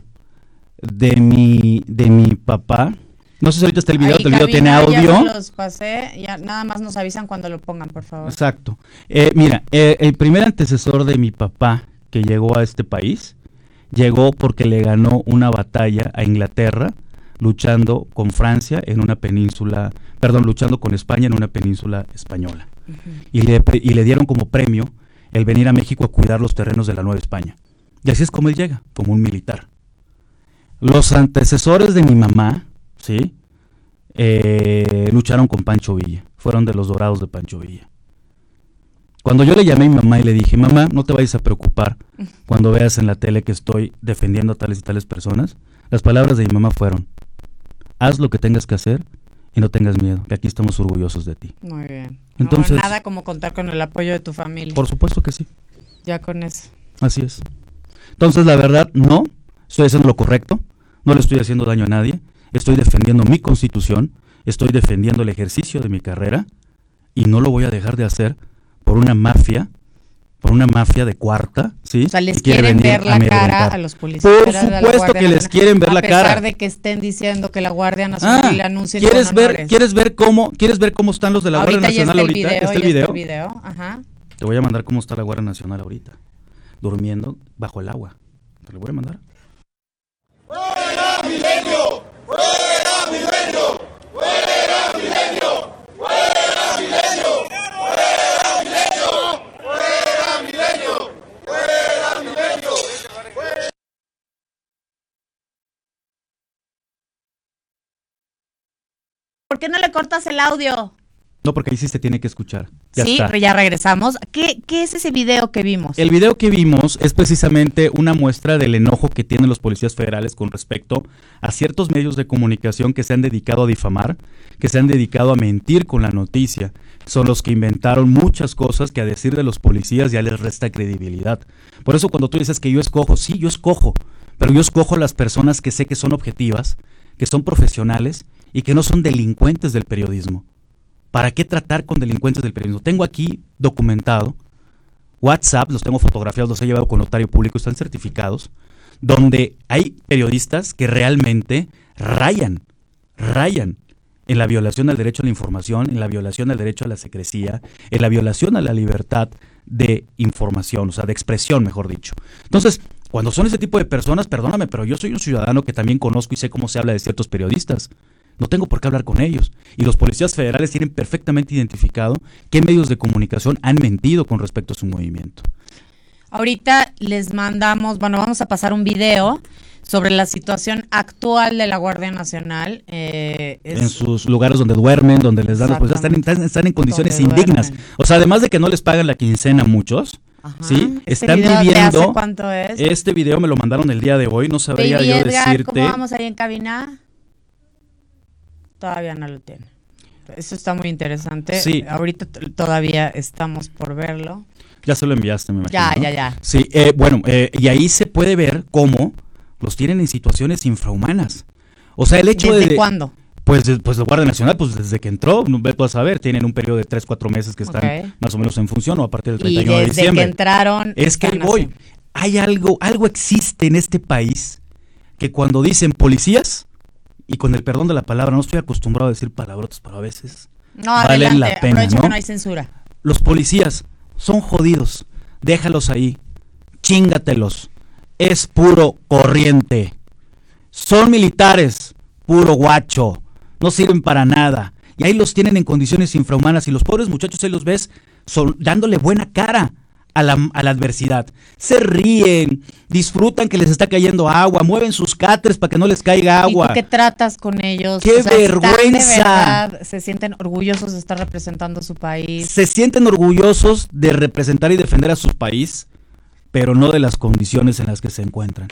[SPEAKER 2] de mi, de mi papá, no sé si ahorita está el video,
[SPEAKER 1] Ahí,
[SPEAKER 2] el video tiene
[SPEAKER 1] cabina, Ya
[SPEAKER 2] audio.
[SPEAKER 1] se los pasé, ya nada más nos avisan cuando lo pongan, por favor.
[SPEAKER 2] Exacto. Eh, mira, eh, el primer antecesor de mi papá que llegó a este país, llegó porque le ganó una batalla a Inglaterra luchando con Francia en una península, perdón, luchando con España en una península española. y, le, pre- y le dieron como premio el venir a México a cuidar los terrenos de la Nueva España. Y así es como él llega, como un militar. Los antecesores de mi mamá, ¿sí? Eh, lucharon con Pancho Villa, fueron de los dorados de Pancho Villa. Cuando yo le llamé a mi mamá y le dije, mamá, no te vayas a preocupar cuando veas en la tele que estoy defendiendo a tales y tales personas, las palabras de mi mamá fueron, haz lo que tengas que hacer y no tengas miedo, que aquí estamos orgullosos de ti.
[SPEAKER 1] Muy bien.
[SPEAKER 2] Entonces-
[SPEAKER 1] no, nada como contar con el apoyo de tu familia.
[SPEAKER 2] Por supuesto que sí.
[SPEAKER 1] Ya con eso.
[SPEAKER 2] Así es. Entonces, la verdad, no, estoy haciendo lo correcto, no le estoy haciendo daño a nadie, estoy defendiendo mi constitución, estoy defendiendo el ejercicio de mi carrera y no lo voy a dejar de hacer por una mafia, por una mafia de cuarta, ¿sí?
[SPEAKER 1] O sea, les quieren
[SPEAKER 2] venir
[SPEAKER 1] ver la
[SPEAKER 2] amedrentar.
[SPEAKER 1] cara a los policías.
[SPEAKER 2] Por
[SPEAKER 1] a
[SPEAKER 2] supuesto que les quieren ver la cara.
[SPEAKER 1] A pesar de que estén diciendo que la Guardia Nacional
[SPEAKER 2] Ah,
[SPEAKER 1] la
[SPEAKER 2] ¿quieres
[SPEAKER 1] con
[SPEAKER 2] ver. ¿quieres ver cómo, quieres ver cómo están los de la
[SPEAKER 1] ahorita
[SPEAKER 2] Guardia Nacional
[SPEAKER 1] está el
[SPEAKER 2] ahorita?
[SPEAKER 1] video,
[SPEAKER 2] ¿Este
[SPEAKER 1] ya
[SPEAKER 2] video?
[SPEAKER 1] está el video. Ajá.
[SPEAKER 2] Te voy a mandar cómo está la Guardia Nacional ahorita, durmiendo bajo el agua. Te lo voy a mandar.
[SPEAKER 1] ¿Por qué no le cortas el audio?
[SPEAKER 2] No, porque ahí sí se tiene que escuchar. Ya
[SPEAKER 1] sí,
[SPEAKER 2] está.
[SPEAKER 1] pero ya regresamos. ¿Qué, ¿Qué es ese video que vimos?
[SPEAKER 2] El video que vimos es precisamente una muestra del enojo que tienen los policías federales con respecto a ciertos medios de comunicación que se han dedicado a difamar, que se han dedicado a mentir con la noticia. Son los que inventaron muchas cosas que a decir de los policías ya les resta credibilidad. Por eso cuando tú dices que yo escojo, sí, yo escojo, pero yo escojo a las personas que sé que son objetivas, que son profesionales y que no son delincuentes del periodismo. ¿Para qué tratar con delincuentes del periodismo? Tengo aquí documentado WhatsApp, los tengo fotografiados, los he llevado con notario público, están certificados, donde hay periodistas que realmente rayan, rayan en la violación al derecho a la información, en la violación al derecho a la secrecía, en la violación a la libertad de información, o sea, de expresión, mejor dicho. Entonces, cuando son ese tipo de personas, perdóname, pero yo soy un ciudadano que también conozco y sé cómo se habla de ciertos periodistas. No tengo por qué hablar con ellos. Y los policías federales tienen perfectamente identificado qué medios de comunicación han mentido con respecto a su movimiento.
[SPEAKER 1] Ahorita les mandamos, bueno, vamos a pasar un video sobre la situación actual de la Guardia Nacional. Eh,
[SPEAKER 2] en sus lugares donde duermen, donde les dan los policías, están, en- están- están en condiciones
[SPEAKER 1] Donde
[SPEAKER 2] indignas.
[SPEAKER 1] duermen.
[SPEAKER 2] O sea, además de que no les pagan la quincena a muchos,
[SPEAKER 1] Ajá.
[SPEAKER 2] ¿sí?
[SPEAKER 1] Este
[SPEAKER 2] están viviendo.
[SPEAKER 1] hace cuánto es?
[SPEAKER 2] Este video me lo mandaron el día de hoy, no sabría
[SPEAKER 1] Baby
[SPEAKER 2] yo
[SPEAKER 1] Edgar,
[SPEAKER 2] decirte.
[SPEAKER 1] ¿cómo vamos ahí en cabina? Todavía no lo tiene. Eso está muy interesante.
[SPEAKER 2] Sí.
[SPEAKER 1] Ahorita todavía estamos por verlo.
[SPEAKER 2] Ya se lo enviaste, me imagino.
[SPEAKER 1] Ya,
[SPEAKER 2] ¿no?
[SPEAKER 1] ya, ya.
[SPEAKER 2] Sí, eh, bueno, eh, y ahí se puede ver cómo los tienen en situaciones infrahumanas. O sea, el hecho
[SPEAKER 1] ¿Desde
[SPEAKER 2] de.
[SPEAKER 1] cuándo?
[SPEAKER 2] Pues, de- pues la Guardia Nacional, pues desde que entró, no ve- puedes saber, tienen un periodo de 3, 4 meses que están más o menos en función o a partir del
[SPEAKER 1] Y
[SPEAKER 2] 31 de
[SPEAKER 1] desde que
[SPEAKER 2] diciembre.
[SPEAKER 1] entraron.
[SPEAKER 2] Es que ahí voy. Hay algo, algo existe en este país que cuando dicen policías, y con el perdón de la palabra, no estoy acostumbrado a decir palabrotas, pero a veces
[SPEAKER 1] No,
[SPEAKER 2] valen
[SPEAKER 1] adelante.
[SPEAKER 2] la pena, ¿no?
[SPEAKER 1] que no hay censura.
[SPEAKER 2] los policías son jodidos. Déjalos ahí. Chíngatelos. Es puro corriente. Son militares. Puro guacho. No sirven para nada. Y ahí los tienen en condiciones infrahumanas. Y los pobres muchachos ahí los ves son, dándole buena cara a la, a la, adversidad. Se ríen, disfrutan que les está cayendo agua, mueven sus catres para que no les caiga agua.
[SPEAKER 1] ¿Y tú qué tratas con ellos?
[SPEAKER 2] ¡Qué o sea, vergüenza!
[SPEAKER 1] Verdad, se sienten orgullosos de estar representando a su país.
[SPEAKER 2] Se sienten orgullosos de representar y defender a su país, pero no de las condiciones en las que se encuentran.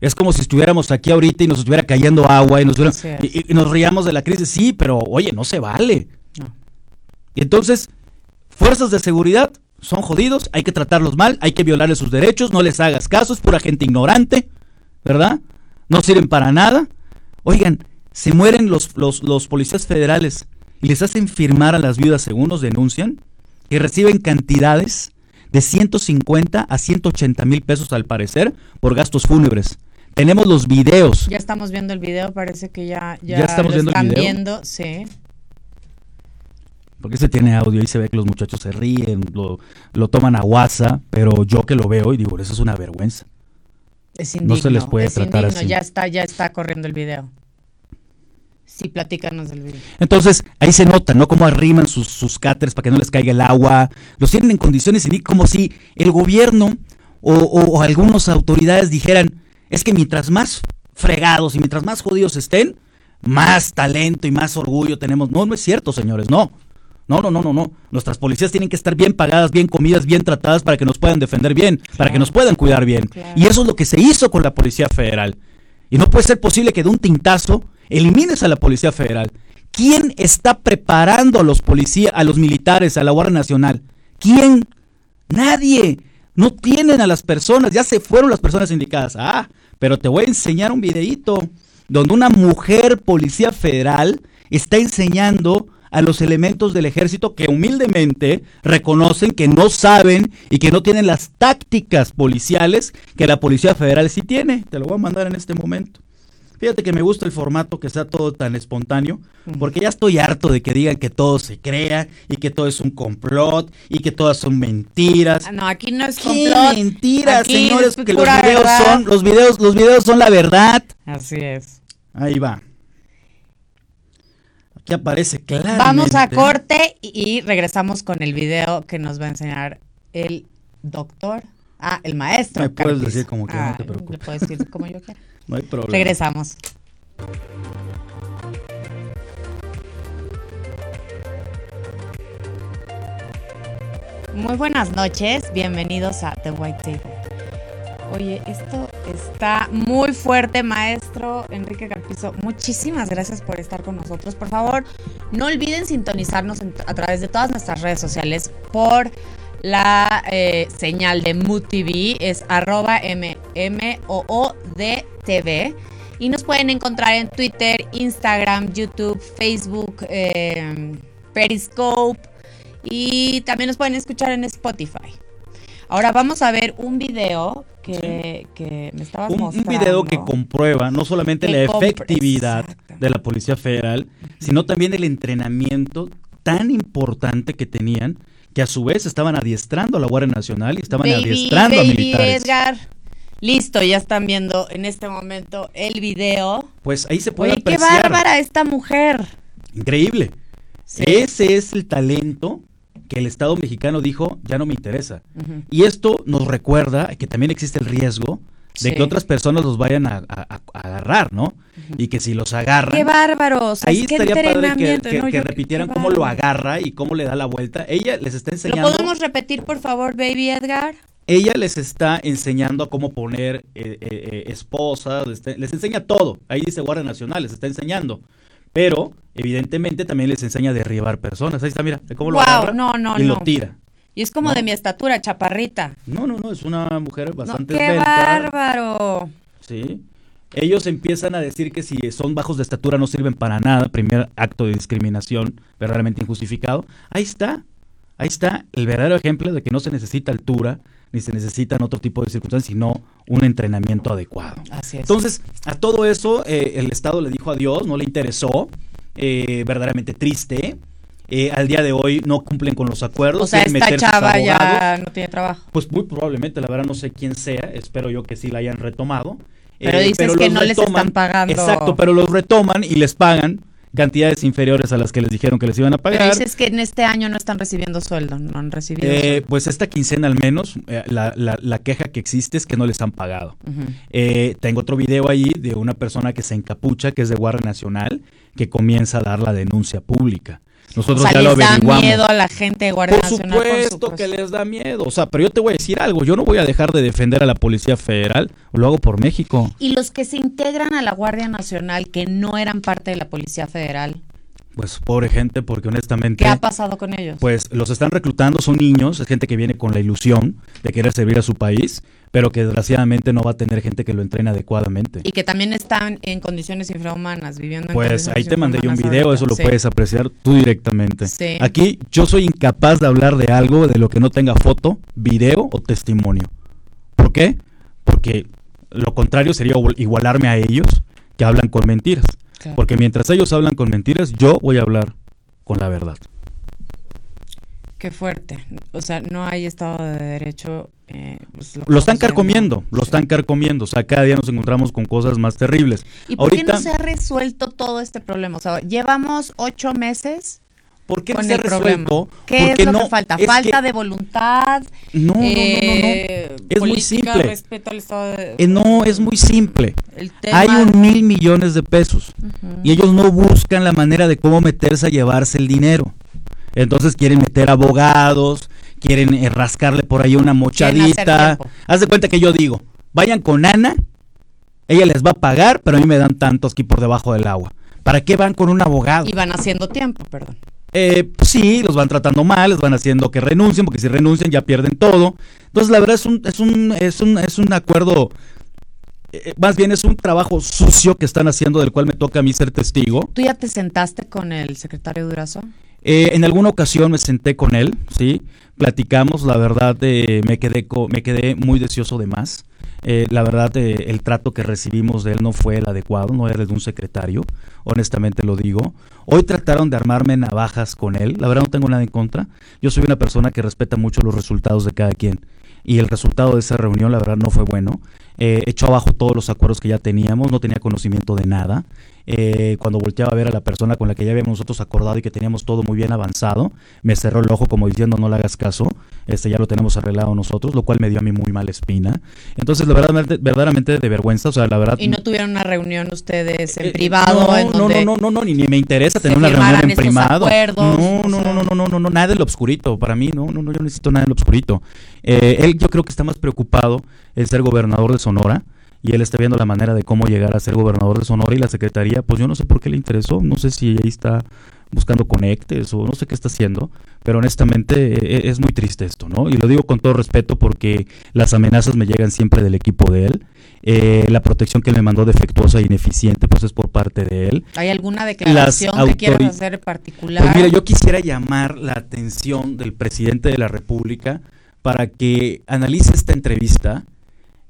[SPEAKER 2] Es como si estuviéramos aquí ahorita y nos estuviera cayendo agua y nos, y, y nos riamos de la crisis. Sí, pero oye, no se vale.
[SPEAKER 1] No.
[SPEAKER 2] Y entonces, fuerzas de seguridad son jodidos, hay que tratarlos mal, hay que violarles sus derechos, no les hagas caso, es pura gente ignorante, ¿verdad? No sirven para nada. Oigan, se mueren los, los, los policías federales y les hacen firmar a las viudas según nos denuncian y reciben cantidades de 150 a 180 mil pesos al parecer por gastos fúnebres. Tenemos los videos.
[SPEAKER 1] Ya estamos viendo el video, parece que ya, ya,
[SPEAKER 2] ¿Ya estamos
[SPEAKER 1] lo
[SPEAKER 2] viendo el
[SPEAKER 1] están
[SPEAKER 2] video?
[SPEAKER 1] viendo, sí.
[SPEAKER 2] Porque se tiene audio y se ve que los muchachos se ríen, lo, lo toman a guasa, pero yo que lo veo y digo, eso es una vergüenza.
[SPEAKER 1] Es
[SPEAKER 2] No
[SPEAKER 1] indigno.
[SPEAKER 2] se les puede tratar
[SPEAKER 1] indigno,
[SPEAKER 2] así.
[SPEAKER 1] Ya está, ya está corriendo el video. Sí, platícanos del video.
[SPEAKER 2] Entonces, ahí se nota, ¿no? Cómo arriman sus, sus cáteres para que no les caiga el agua. Los tienen en condiciones como si el gobierno o, o- o algunas autoridades dijeran, es que mientras más fregados y mientras más jodidos estén, más talento y más orgullo tenemos. No, no es cierto, señores, no. No, no, no, no, no. Nuestras policías tienen que estar bien pagadas, bien comidas, bien tratadas para que nos puedan defender bien, para que nos puedan cuidar bien.
[SPEAKER 1] Claro.
[SPEAKER 2] Y eso es lo que se hizo con la Policía Federal. Y no puede ser posible que de un tintazo elimines a la Policía Federal. ¿Quién está preparando a los policías, a los militares, a la Guardia Nacional? ¿Quién? Nadie. No tienen a las personas, ya se fueron las personas indicadas. Ah, pero te voy a enseñar un videíto donde una mujer policía federal está enseñando a los elementos del ejército que humildemente reconocen que no saben y que no tienen las tácticas policiales que la Policía Federal sí tiene. Te lo voy a mandar en este momento. Fíjate que me gusta el formato que sea todo tan espontáneo, porque ya estoy harto de que digan que todo se crea y que todo es un complot y que todas son mentiras.
[SPEAKER 1] Ah, no, aquí no es
[SPEAKER 2] ¡Qué
[SPEAKER 1] complot.
[SPEAKER 2] mentiras,
[SPEAKER 1] Aquí
[SPEAKER 2] señores!
[SPEAKER 1] es
[SPEAKER 2] Que los videos
[SPEAKER 1] verdad.
[SPEAKER 2] son, los videos, los videos son la verdad.
[SPEAKER 1] Así es.
[SPEAKER 2] Ahí va. Aquí aparece claramente.
[SPEAKER 1] Vamos a corte y, regresamos con el video que nos va a enseñar el doctor. Ah, el maestro.
[SPEAKER 2] Me puedes decir como quieras, no te
[SPEAKER 1] Ah,
[SPEAKER 2] preocupes.
[SPEAKER 1] Le puedes decir como yo quiera.
[SPEAKER 2] No hay problema.
[SPEAKER 1] Regresamos. Muy buenas noches, bienvenidos a The White Table. Oye, esto está muy fuerte, maestro Enrique Carpizo. Muchísimas gracias por estar con nosotros. Por favor, no olviden sintonizarnos a través de todas nuestras redes sociales por la eh, señal de Mood TV, es arroba M- M-O-O-D-TV. Y nos pueden encontrar en Twitter, Instagram, YouTube, Facebook, eh, Periscope. Y también nos pueden escuchar en Spotify. Ahora vamos a ver un video que, que me estabas
[SPEAKER 2] Un, un video que comprueba no solamente la
[SPEAKER 1] compre-
[SPEAKER 2] efectividad de la Policía Federal, sino también el entrenamiento tan importante que tenían que a su vez estaban adiestrando a la Guardia Nacional y estaban
[SPEAKER 1] Baby,
[SPEAKER 2] adiestrando a militares.
[SPEAKER 1] Edgar. Listo, ya están viendo en este momento el video.
[SPEAKER 2] Pues ahí se puede
[SPEAKER 1] Oye, qué
[SPEAKER 2] apreciar.
[SPEAKER 1] bárbara esta mujer.
[SPEAKER 2] Increíble.
[SPEAKER 1] Sí.
[SPEAKER 2] Ese es el talento que el Estado mexicano dijo, ya no me interesa. Y esto nos recuerda que también existe el riesgo de
[SPEAKER 1] Sí.
[SPEAKER 2] que otras personas los vayan a, a- a agarrar, ¿no? Y que si los agarran...
[SPEAKER 1] Qué bárbaros.
[SPEAKER 2] Ahí estaría padre que, que-
[SPEAKER 1] ¿no?
[SPEAKER 2] que
[SPEAKER 1] Yo-
[SPEAKER 2] repitieran cómo lo agarra y cómo le da la vuelta. Ella les está
[SPEAKER 1] ¿Lo
[SPEAKER 2] enseñando...
[SPEAKER 1] podemos repetir, por favor, baby Edgar?
[SPEAKER 2] Ella les está enseñando a cómo poner eh, eh, eh, esposas, les, les enseña todo. Ahí dice Guardia Nacional, les está enseñando. Pero, evidentemente, también les enseña a derribar personas. Ahí está, mira, cómo lo
[SPEAKER 1] Guau,
[SPEAKER 2] agarra
[SPEAKER 1] no, no,
[SPEAKER 2] y lo tira.
[SPEAKER 1] Y es como de mi estatura, chaparrita.
[SPEAKER 2] No, no, no, es una mujer bastante
[SPEAKER 1] ¡Qué
[SPEAKER 2] esbelta.
[SPEAKER 1] bárbaro!
[SPEAKER 2] Sí. Ellos empiezan a decir que si son bajos de estatura no sirven para nada, primer acto de discriminación verdaderamente injustificado. Ahí está, ahí está el verdadero ejemplo de que no se necesita altura ni se necesitan otro tipo de circunstancias, sino un entrenamiento adecuado.
[SPEAKER 1] Así es.
[SPEAKER 2] Entonces, a todo eso eh, el Estado le dijo adiós, no le interesó, eh, verdaderamente triste. Eh, al día de hoy no cumplen con los acuerdos.
[SPEAKER 1] o sea, esta chava ya no tiene trabajo.
[SPEAKER 2] Pues muy probablemente, la verdad no sé quién sea, espero yo que sí la hayan retomado.
[SPEAKER 1] Pero dices que no les están pagando.
[SPEAKER 2] Exacto, pero los retoman y les pagan cantidades inferiores a las que les dijeron que les iban a
[SPEAKER 1] Pero
[SPEAKER 2] pagar.
[SPEAKER 1] dices que en este año no están recibiendo sueldo, no han recibido
[SPEAKER 2] Eh,
[SPEAKER 1] sueldo.
[SPEAKER 2] pues esta quincena al menos, eh, la, la- la queja que existe es que no les han pagado. Eh, tengo otro video ahí de una persona que se encapucha, que es de Guardia Nacional, que comienza a dar la denuncia pública. Nosotros
[SPEAKER 1] o sea,
[SPEAKER 2] ya lo
[SPEAKER 1] les da
[SPEAKER 2] averiguamos.
[SPEAKER 1] miedo a la gente de Guardia
[SPEAKER 2] Por
[SPEAKER 1] Nacional.
[SPEAKER 2] supuesto que les da miedo. O sea, pero yo te voy a decir algo. Yo no voy a dejar de defender a la Policía Federal. Lo hago por México.
[SPEAKER 1] Y los que se integran a la Guardia Nacional que no eran parte de la Policía Federal,
[SPEAKER 2] Pues pobre gente, porque honestamente.
[SPEAKER 1] ¿qué ha pasado con ellos?
[SPEAKER 2] Pues los están reclutando, son niños, es gente que viene con la ilusión de querer servir a su país, pero que desgraciadamente no va a tener gente que lo entrene adecuadamente.
[SPEAKER 1] y que también están en condiciones infrahumanas, viviendo en
[SPEAKER 2] Pues ahí te mandé yo un video,
[SPEAKER 1] ahorita.
[SPEAKER 2] eso lo
[SPEAKER 1] Sí.
[SPEAKER 2] puedes apreciar tú directamente.
[SPEAKER 1] Sí.
[SPEAKER 2] Aquí yo soy incapaz de hablar de algo de lo que no tenga foto, video o testimonio. ¿Por qué? Porque lo contrario sería igual- igualarme a ellos que hablan con mentiras.
[SPEAKER 1] Claro.
[SPEAKER 2] Porque mientras ellos hablan con mentiras, yo voy a hablar con la verdad.
[SPEAKER 1] Qué fuerte. O sea, no hay Estado de Derecho. eh, pues,
[SPEAKER 2] Lo están carcomiendo, lo están carcomiendo. O sea, cada día nos encontramos con cosas más terribles.
[SPEAKER 1] ¿Y por qué no se ha resuelto todo este problema? O sea, llevamos ocho meses
[SPEAKER 2] ¿por qué no se ha resuelto?
[SPEAKER 1] ¿Qué es lo
[SPEAKER 2] no-
[SPEAKER 1] que falta?
[SPEAKER 2] es
[SPEAKER 1] ¿Falta
[SPEAKER 2] que-
[SPEAKER 1] de voluntad?
[SPEAKER 2] No, no, no, no, no.
[SPEAKER 1] eh,
[SPEAKER 2] Es muy simple.
[SPEAKER 1] respeto al Estado de
[SPEAKER 2] Eh, no, es muy simple.
[SPEAKER 1] Tema-
[SPEAKER 2] Hay un mil millones de pesos y ellos no buscan la manera de cómo meterse a llevarse el dinero. Entonces quieren meter abogados, quieren eh, rascarle por ahí una mochadita. Haz de cuenta que yo digo, vayan con Ana, ella les va a pagar, pero a mí me dan tanto aquí por debajo del agua. ¿Para qué van con un abogado?
[SPEAKER 1] Y van haciendo tiempo, perdón.
[SPEAKER 2] Eh, sí, los van tratando mal, les van haciendo que renuncien, porque si renuncian ya pierden todo. Entonces, la verdad es un, es un, es un, es un acuerdo, eh, más bien es un trabajo sucio que están haciendo del cual me toca a mí ser testigo.
[SPEAKER 1] ¿Tú ya te sentaste con el secretario Durazo?
[SPEAKER 2] Eh, en alguna ocasión me senté con él, sí, platicamos, la verdad eh, me quedé co- me quedé muy deseoso de más. Eh, la verdad eh, el trato que recibimos de él no fue el adecuado, no era el de un secretario, honestamente lo digo. Hoy trataron de armarme navajas con él, la verdad no tengo nada en contra. Yo soy una persona que respeta mucho los resultados de cada quien y el resultado de esa reunión la verdad no fue bueno. Eh, echó abajo todos los acuerdos que ya teníamos, no tenía conocimiento de nada. Eh, cuando volteaba a ver a la persona con la que ya habíamos nosotros acordado y que teníamos todo muy bien avanzado, me cerró el ojo como diciendo no le hagas caso, este ya lo tenemos arreglado nosotros, lo cual me dio a mí muy mala espina. Entonces, la verdad, verdaderamente de vergüenza, o sea, la verdad...
[SPEAKER 1] ¿Y no tuvieron una reunión ustedes en
[SPEAKER 2] eh,
[SPEAKER 1] privado?
[SPEAKER 2] no,
[SPEAKER 1] en
[SPEAKER 2] no,
[SPEAKER 1] donde
[SPEAKER 2] no, no, no, ni, ni me interesa tener una reunión en privado.
[SPEAKER 1] acuerdos,
[SPEAKER 2] no, no,
[SPEAKER 1] sea.
[SPEAKER 2] no, no, no, no, no, nada lo obscurito. Para mí, no, no, no, yo no necesito nada en lo obscurito. Eh, él, yo creo que está más preocupado en ser gobernador de Sonora y él está viendo la manera de cómo llegar a ser gobernador de Sonora y la secretaría, pues yo no sé por qué le interesó, no sé si ahí está buscando conectes o no sé qué está haciendo, pero honestamente eh, es muy triste esto, ¿no? Y lo digo con todo respeto porque las amenazas me llegan siempre del equipo de él. Eh, la protección que él me mandó defectuosa e ineficiente, pues es por parte de él.
[SPEAKER 1] ¿Hay alguna declaración que quieras hacer en particular?
[SPEAKER 2] Pues mira, yo quisiera llamar la atención del presidente de la República para que analice esta entrevista,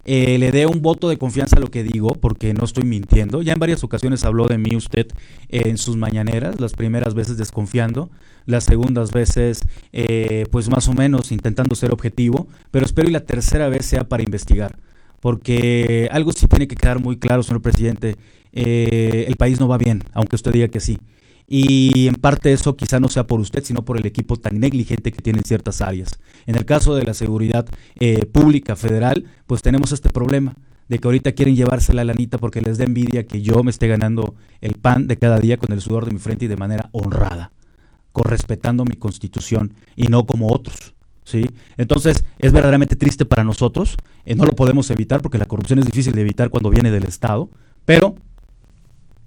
[SPEAKER 2] eh, le dé un voto de confianza a lo que digo, porque no estoy mintiendo. Ya en varias ocasiones habló de mí usted eh, en sus mañaneras, las primeras veces desconfiando, las segundas veces eh, pues más o menos intentando ser objetivo, pero espero y la tercera vez sea para investigar. Porque algo sí tiene que quedar muy claro, señor presidente, eh, el país no va bien, aunque usted diga que sí. Y en parte eso quizá no sea por usted, sino por el equipo tan negligente que tiene en ciertas áreas. En el caso de la seguridad eh, pública federal, pues tenemos este problema de que ahorita quieren llevarse la lanita porque les da envidia que yo me esté ganando el pan de cada día con el sudor de mi frente y de manera honrada, con respetando mi constitución y no como otros. ¿sí? Entonces es verdaderamente triste para nosotros, eh, no lo podemos evitar porque la corrupción es difícil de evitar cuando viene del Estado, pero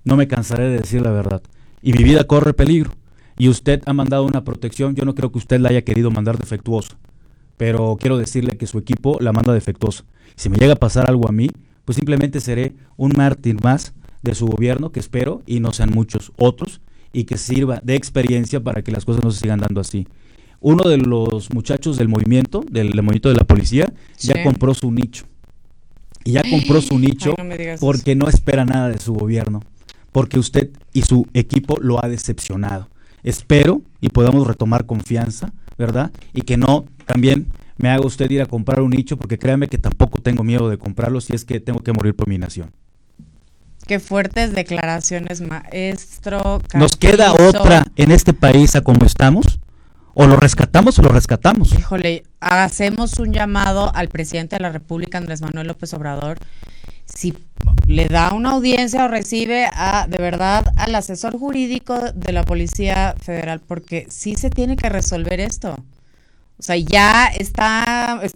[SPEAKER 2] no me cansaré de decir la verdad. Y mi vida corre peligro. Y usted ha mandado una protección, yo no creo que usted la haya querido mandar defectuosa, pero quiero decirle que su equipo la manda defectuosa. Si me llega a pasar algo a mí, pues simplemente seré un mártir más de su gobierno, que espero, y no sean muchos otros, y que sirva de experiencia para que las cosas no se sigan dando así. Uno de los muchachos del movimiento, del, del movimiento de la policía, ya compró su nicho. Y ya compró su nicho
[SPEAKER 1] Ay, no
[SPEAKER 2] porque no espera nada de su gobierno, porque usted y su equipo lo ha decepcionado. Espero y podamos retomar confianza, ¿verdad? Y que no también me haga usted ir a comprar un nicho, porque créame que tampoco tengo miedo de comprarlo si es que tengo que morir por mi nación.
[SPEAKER 1] Qué fuertes declaraciones, maestro.
[SPEAKER 2] ¿Nos queda otra en este país a como estamos? ¿O lo rescatamos o lo rescatamos?
[SPEAKER 1] Híjole, hacemos un llamado al presidente de la República, Andrés Manuel López Obrador, si le da una audiencia o recibe a, de verdad, al asesor jurídico de la Policía Federal, porque sí se tiene que resolver esto. O sea, ya está, es-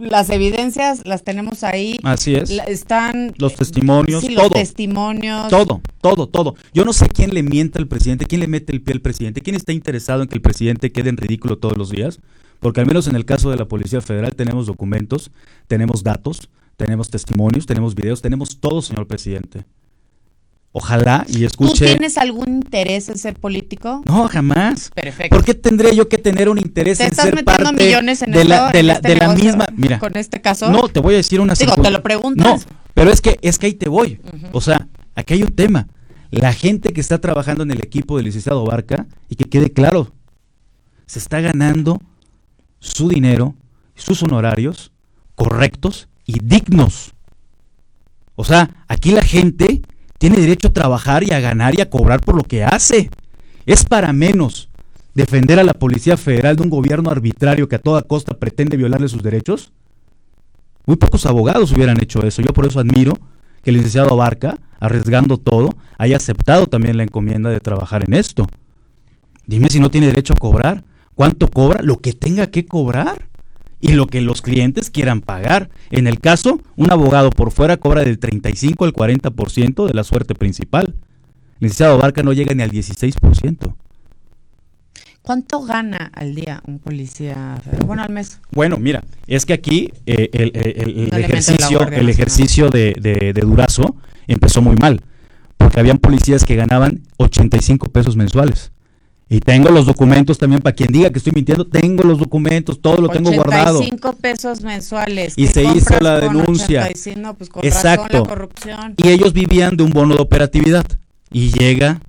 [SPEAKER 1] las evidencias las tenemos ahí,
[SPEAKER 2] Así es.
[SPEAKER 1] están
[SPEAKER 2] Los testimonios,
[SPEAKER 1] sí, los
[SPEAKER 2] todo.
[SPEAKER 1] testimonios.
[SPEAKER 2] Todo, todo, todo. Yo no sé quién le miente al presidente, quién le mete el pie al presidente, quién está interesado en que el presidente quede en ridículo todos los días, porque al menos en el caso de la Policía Federal tenemos documentos, tenemos datos, tenemos testimonios, tenemos videos, tenemos todo, señor presidente. Ojalá y
[SPEAKER 1] ¿Tú
[SPEAKER 2] escuche.
[SPEAKER 1] tienes algún interés en ser político?
[SPEAKER 2] No, jamás.
[SPEAKER 1] Perfecto.
[SPEAKER 2] ¿Por qué tendría yo que tener un interés
[SPEAKER 1] ¿Te
[SPEAKER 2] en
[SPEAKER 1] estás
[SPEAKER 2] ser
[SPEAKER 1] metiendo
[SPEAKER 2] parte
[SPEAKER 1] millones en
[SPEAKER 2] de la,
[SPEAKER 1] esto,
[SPEAKER 2] de
[SPEAKER 1] en
[SPEAKER 2] la,
[SPEAKER 1] este
[SPEAKER 2] de la misma? Mira,
[SPEAKER 1] con este caso?
[SPEAKER 2] no, te voy a decir una
[SPEAKER 1] Digo, te lo preguntas.
[SPEAKER 2] No, pero es que es que ahí te voy. O sea, aquí hay un tema. La gente que está trabajando en el equipo del licenciado Barca, y que quede claro, se está ganando su dinero, sus honorarios correctos y dignos. O sea, aquí la gente tiene derecho a trabajar y a ganar y a cobrar por lo que hace. Es para menos defender a la Policía Federal de un gobierno arbitrario que a toda costa pretende violarle sus derechos. Muy pocos abogados hubieran hecho eso. Yo por eso admiro que el licenciado Barca, arriesgando todo, haya aceptado también la encomienda de trabajar en esto. Dime si no tiene derecho a cobrar. ¿Cuánto cobra? Lo que tenga que cobrar. Y lo que los clientes quieran pagar. En el caso, un abogado por fuera cobra del 35 al 40% de la suerte principal. El licenciado Barca no llega ni al 16%.
[SPEAKER 1] ¿Cuánto gana al día un policía? Bueno, al mes.
[SPEAKER 2] Bueno, mira, es que aquí eh, el, ejercicio, el ejercicio de, de- de Durazo empezó muy mal, porque habían policías que ganaban 85 pesos mensuales. Y tengo los documentos también, para quien diga que estoy mintiendo, tengo los documentos, todo lo tengo guardado.
[SPEAKER 1] 85 pesos mensuales.
[SPEAKER 2] Y
[SPEAKER 1] ¿Qué
[SPEAKER 2] se hizo la denuncia.
[SPEAKER 1] 85? No, pues con
[SPEAKER 2] Exacto.
[SPEAKER 1] razón la corrupción.
[SPEAKER 2] Y ellos vivían de un bono de operatividad. Y llega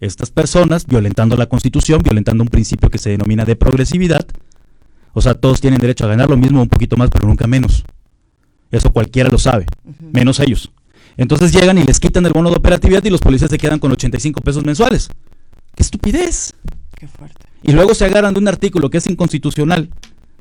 [SPEAKER 2] estas personas violentando la constitución, violentando un principio que se denomina de progresividad. O sea, todos tienen derecho a ganar lo mismo, un poquito más, pero nunca menos. Eso cualquiera lo sabe, menos ellos. Entonces llegan y les quitan el bono de operatividad y los policías se quedan con 85 pesos mensuales. ¡Qué estupidez!
[SPEAKER 1] Qué fuerte.
[SPEAKER 2] Y luego se agarran de un artículo que es inconstitucional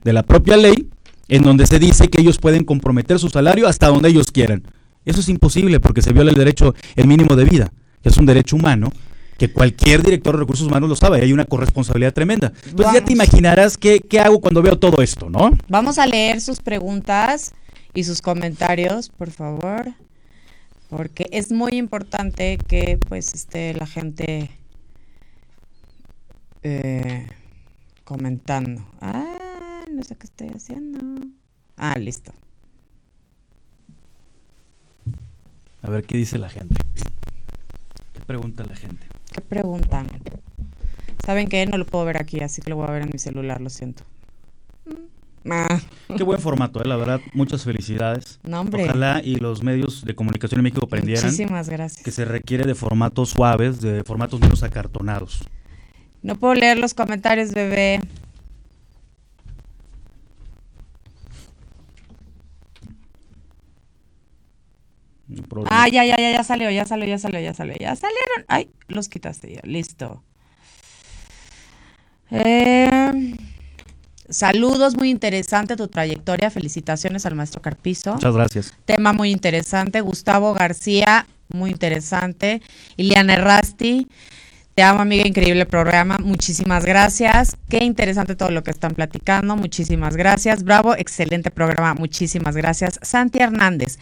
[SPEAKER 2] de la propia ley, en donde se dice que ellos pueden comprometer su salario hasta donde ellos quieran. Eso es imposible porque se viola el derecho, el mínimo de vida, que es un derecho humano, que cualquier director de recursos humanos lo sabe, y hay una corresponsabilidad tremenda. Pues ya te imaginarás qué, qué hago cuando veo todo esto, ¿no?
[SPEAKER 1] Vamos a leer sus preguntas y sus comentarios, por favor. Porque es muy importante que pues esté la gente eh, comentando. Ah, no sé qué estoy haciendo. Ah, listo.
[SPEAKER 2] A ver qué dice la gente. ¿Qué pregunta la gente?
[SPEAKER 1] ¿Qué preguntan? ¿Saben qué? No lo puedo ver aquí, así que lo voy a ver en mi celular, lo siento. Ah,
[SPEAKER 2] Qué buen formato, eh, la verdad, muchas felicidades.
[SPEAKER 1] No.
[SPEAKER 2] Ojalá y los medios de comunicación en México aprendieran
[SPEAKER 1] muchísimas
[SPEAKER 2] que se requiere de formatos suaves, de formatos menos acartonados.
[SPEAKER 1] No puedo leer los comentarios, bebé.
[SPEAKER 2] No.
[SPEAKER 1] Ah, ya, ya, ya, ya salió, ya salió, ya salió, ya salió, ya salieron. Ay, los quitaste ya, listo. Eh, saludos, muy interesante tu trayectoria. Felicitaciones al maestro Carpizo.
[SPEAKER 2] Muchas gracias.
[SPEAKER 1] Tema muy interesante. Gustavo García, muy interesante. Iliana Errasti, te amo, amiga, increíble programa. Muchísimas gracias. Qué interesante todo lo que están platicando. Muchísimas gracias. Bravo, excelente programa. Muchísimas gracias. Santi Hernández.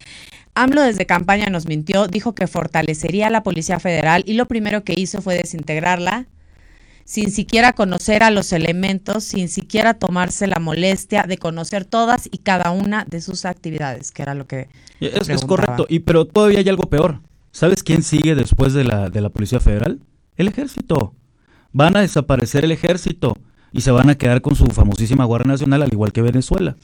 [SPEAKER 1] AMLO desde campaña nos mintió, dijo que fortalecería a la Policía Federal y lo primero que hizo fue desintegrarla sin siquiera conocer a los elementos, sin siquiera tomarse la molestia de conocer todas y cada una de sus actividades, que era lo que
[SPEAKER 2] Es, es correcto, y pero todavía hay algo peor. ¿Sabes quién sigue después de la, de la Policía Federal? El ejército. Van a desaparecer el ejército y se van a quedar con su famosísima Guardia Nacional, al igual que Venezuela.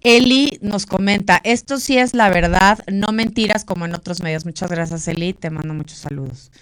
[SPEAKER 1] Eli nos comenta, esto sí es la verdad, no mentiras como en otros medios. Muchas gracias, Eli, te mando muchos saludos.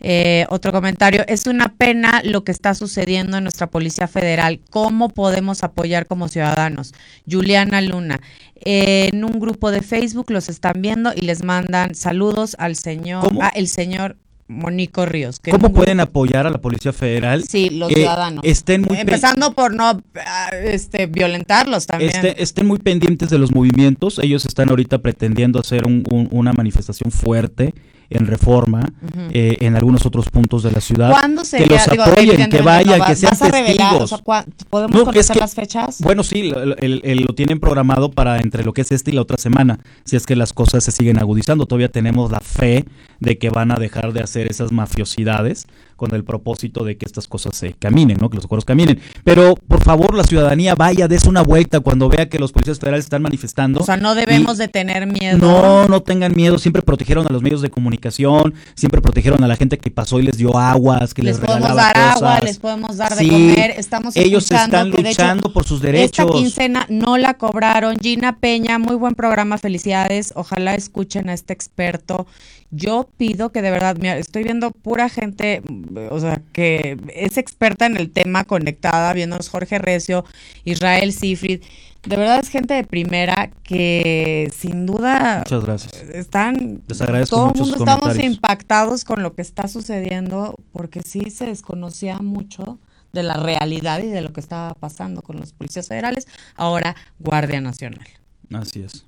[SPEAKER 1] Eh, otro comentario, es una pena lo que está sucediendo en nuestra Policía Federal. ¿Cómo podemos apoyar como ciudadanos? Juliana Luna, en un grupo de Facebook los están viendo y les mandan saludos al señor, ah, el señor Monico Ríos.
[SPEAKER 2] ¿Cómo pueden apoyar a la Policía Federal?
[SPEAKER 1] Sí, los ciudadanos.
[SPEAKER 2] Estén muy
[SPEAKER 1] Empezando por no ah, este, violentarlos también.
[SPEAKER 2] Este, estén muy pendientes de los movimientos. Ellos están ahorita pretendiendo hacer una manifestación fuerte en Reforma, eh, en algunos otros puntos de la ciudad.
[SPEAKER 1] ¿Cuándo
[SPEAKER 2] Que los apoyen, que vayan, que sean testigos.
[SPEAKER 1] ¿Podemos conocer las fechas?
[SPEAKER 2] Bueno, sí, lo tienen programado para entre lo que es este y la otra semana, si es que las cosas se siguen agudizando. Todavía tenemos la fe de que van a dejar de hacer esas mafiosidades con el propósito de que estas cosas se caminen, ¿no? Que los acuerdos caminen. Pero, por favor, la ciudadanía vaya, des una vuelta cuando vea que los policías federales están manifestando.
[SPEAKER 1] O sea, no debemos de tener miedo.
[SPEAKER 2] No, no tengan miedo. Siempre protegieron a los medios de comunicación, siempre protegieron a la gente que pasó y les dio aguas, que les, les podemos
[SPEAKER 1] dar agua, les podemos dar de comer. Estamos
[SPEAKER 2] ellos están luchando por sus derechos.
[SPEAKER 1] Esta quincena no la cobraron. Gina Peña, muy buen programa, felicidades. Ojalá escuchen a este experto yo pido que de verdad, mira, estoy viendo pura gente, o sea, que es experta en el tema conectada, viendo Jorge Recio, Israel Sifrid. De verdad es gente de primera que sin duda
[SPEAKER 2] Muchas gracias.
[SPEAKER 1] están
[SPEAKER 2] Les agradezco
[SPEAKER 1] todo el mundo estamos impactados con lo que está sucediendo porque sí se desconocía mucho de la realidad y de lo que estaba pasando con los policías federales, ahora Guardia Nacional.
[SPEAKER 2] Así es.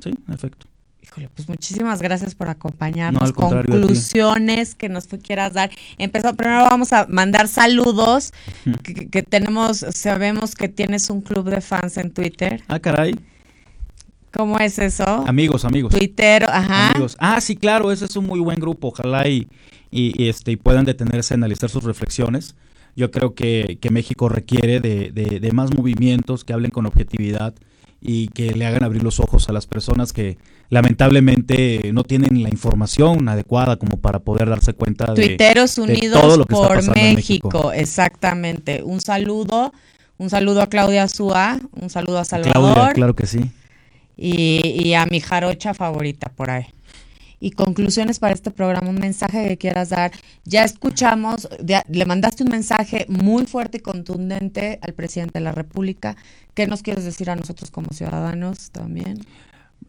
[SPEAKER 2] Sí, en efecto.
[SPEAKER 1] Híjole, pues muchísimas gracias por acompañarnos. Conclusiones que nos quieras dar. Empezó, primero vamos a mandar saludos, que, tenemos, sabemos que tienes un club de fans en Twitter.
[SPEAKER 2] Ah, caray.
[SPEAKER 1] ¿Cómo es eso?
[SPEAKER 2] Amigos, amigos.
[SPEAKER 1] Twitter, ajá. Amigos.
[SPEAKER 2] Ah, sí, claro, ese es un muy buen grupo. Ojalá y, y, este, y puedan detenerse a analizar sus reflexiones. Yo creo que, que México requiere de, de, de más movimientos que hablen con objetividad y que le hagan abrir los ojos a las personas que lamentablemente no tienen la información adecuada como para poder darse cuenta
[SPEAKER 1] de, Tuiteros Unidos todo lo que por está México. Exactamente. Un saludo, un saludo a Claudia Zúa, un saludo a Salvador.
[SPEAKER 2] Claudia, claro que sí.
[SPEAKER 1] Y, y a mi jarocha favorita por ahí y conclusiones para este programa, un mensaje que quieras dar. Ya escuchamos, le mandaste un mensaje muy fuerte y contundente al presidente de la República. ¿Qué nos quieres decir a nosotros como ciudadanos también?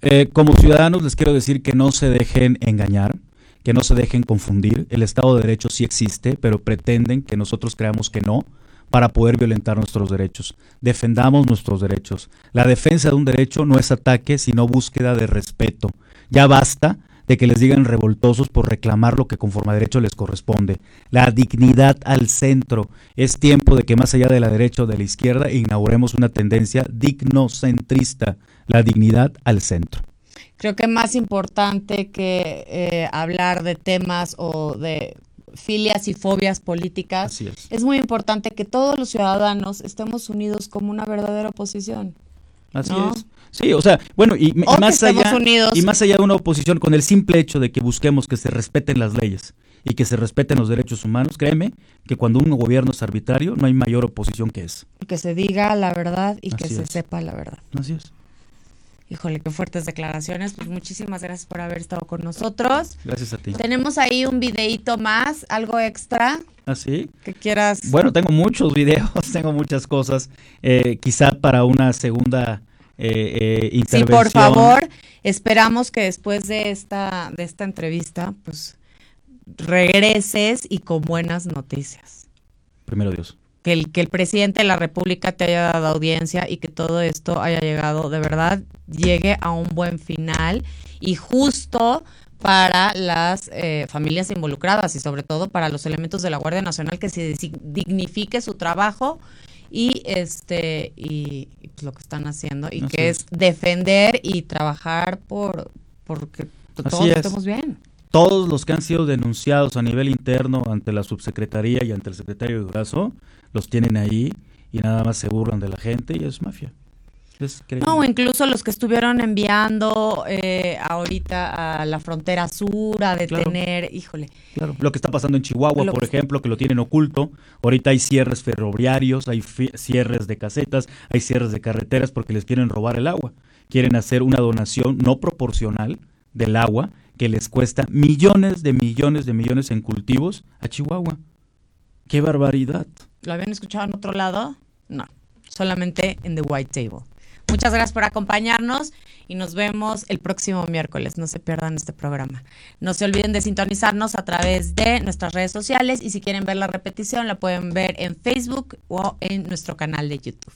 [SPEAKER 2] Eh, como ciudadanos les quiero decir que no se dejen engañar, que no se dejen confundir. El Estado de Derecho sí existe, pero pretenden que nosotros creamos que no para poder violentar nuestros derechos. Defendamos nuestros derechos. La defensa de un derecho no es ataque, sino búsqueda de respeto. Ya basta de que les digan revoltosos por reclamar lo que conforme a derecho les corresponde. La dignidad al centro. Es tiempo de que más allá de la derecha o de la izquierda inauguremos una tendencia dignocentrista. La dignidad al centro.
[SPEAKER 1] Creo que más importante que eh, hablar de temas o de filias y fobias políticas,
[SPEAKER 2] es.
[SPEAKER 1] es muy importante que todos los ciudadanos estemos unidos como una verdadera oposición.
[SPEAKER 2] Así es. Sí, o sea, bueno, y, más allá y más allá de una oposición con el simple hecho de que busquemos que se respeten las leyes y que se respeten los derechos humanos, créeme que cuando un gobierno es arbitrario no hay mayor oposición que es.
[SPEAKER 1] Que se diga la verdad y que se sepa la verdad.
[SPEAKER 2] Así es.
[SPEAKER 1] Híjole, qué fuertes declaraciones. Pues muchísimas gracias por haber estado con nosotros.
[SPEAKER 2] Gracias a ti.
[SPEAKER 1] Tenemos ahí un videíto más, algo extra.
[SPEAKER 2] ¿Ah, sí?
[SPEAKER 1] Que quieras.
[SPEAKER 2] Bueno, tengo muchos videos, tengo muchas cosas. Eh, quizá para una segunda eh, eh Sí,
[SPEAKER 1] por favor, esperamos que después de esta, de esta entrevista, pues regreses y con buenas noticias.
[SPEAKER 2] Primero Dios.
[SPEAKER 1] Que el, que el presidente de la República te haya dado audiencia y que todo esto haya llegado, de verdad, llegue a un buen final y justo para las eh, familias involucradas y sobre todo para los elementos de la Guardia Nacional que se dignifique su trabajo y este y, lo que están haciendo y que es. defender y trabajar por porque todos estemos bien.
[SPEAKER 2] Todos los que han sido denunciados a nivel interno ante la subsecretaría y ante el secretario de Durazo los tienen ahí y nada más se burlan de la gente y es mafia.
[SPEAKER 1] No, incluso los que estuvieron enviando eh, ahorita a la frontera sur a detener, híjole.
[SPEAKER 2] Claro, lo que está pasando en Chihuahua, por ejemplo, que lo tienen oculto. Ahorita hay cierres ferroviarios, hay cierres de casetas, hay cierres de carreteras porque les quieren robar el agua. Quieren hacer una donación no proporcional del agua que les cuesta millones de millones de millones en cultivos a Chihuahua. ¡Qué barbaridad!
[SPEAKER 1] ¿Lo habían escuchado en otro lado? No, solamente en The White Table. Muchas gracias por acompañarnos y nos vemos el próximo miércoles. No se pierdan este programa. No se olviden de sintonizarnos a través de nuestras redes sociales y si quieren ver la repetición la pueden ver en Facebook o en nuestro canal de YouTube.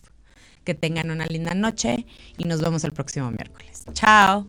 [SPEAKER 1] Que tengan una linda noche y nos vemos el próximo miércoles. Chao.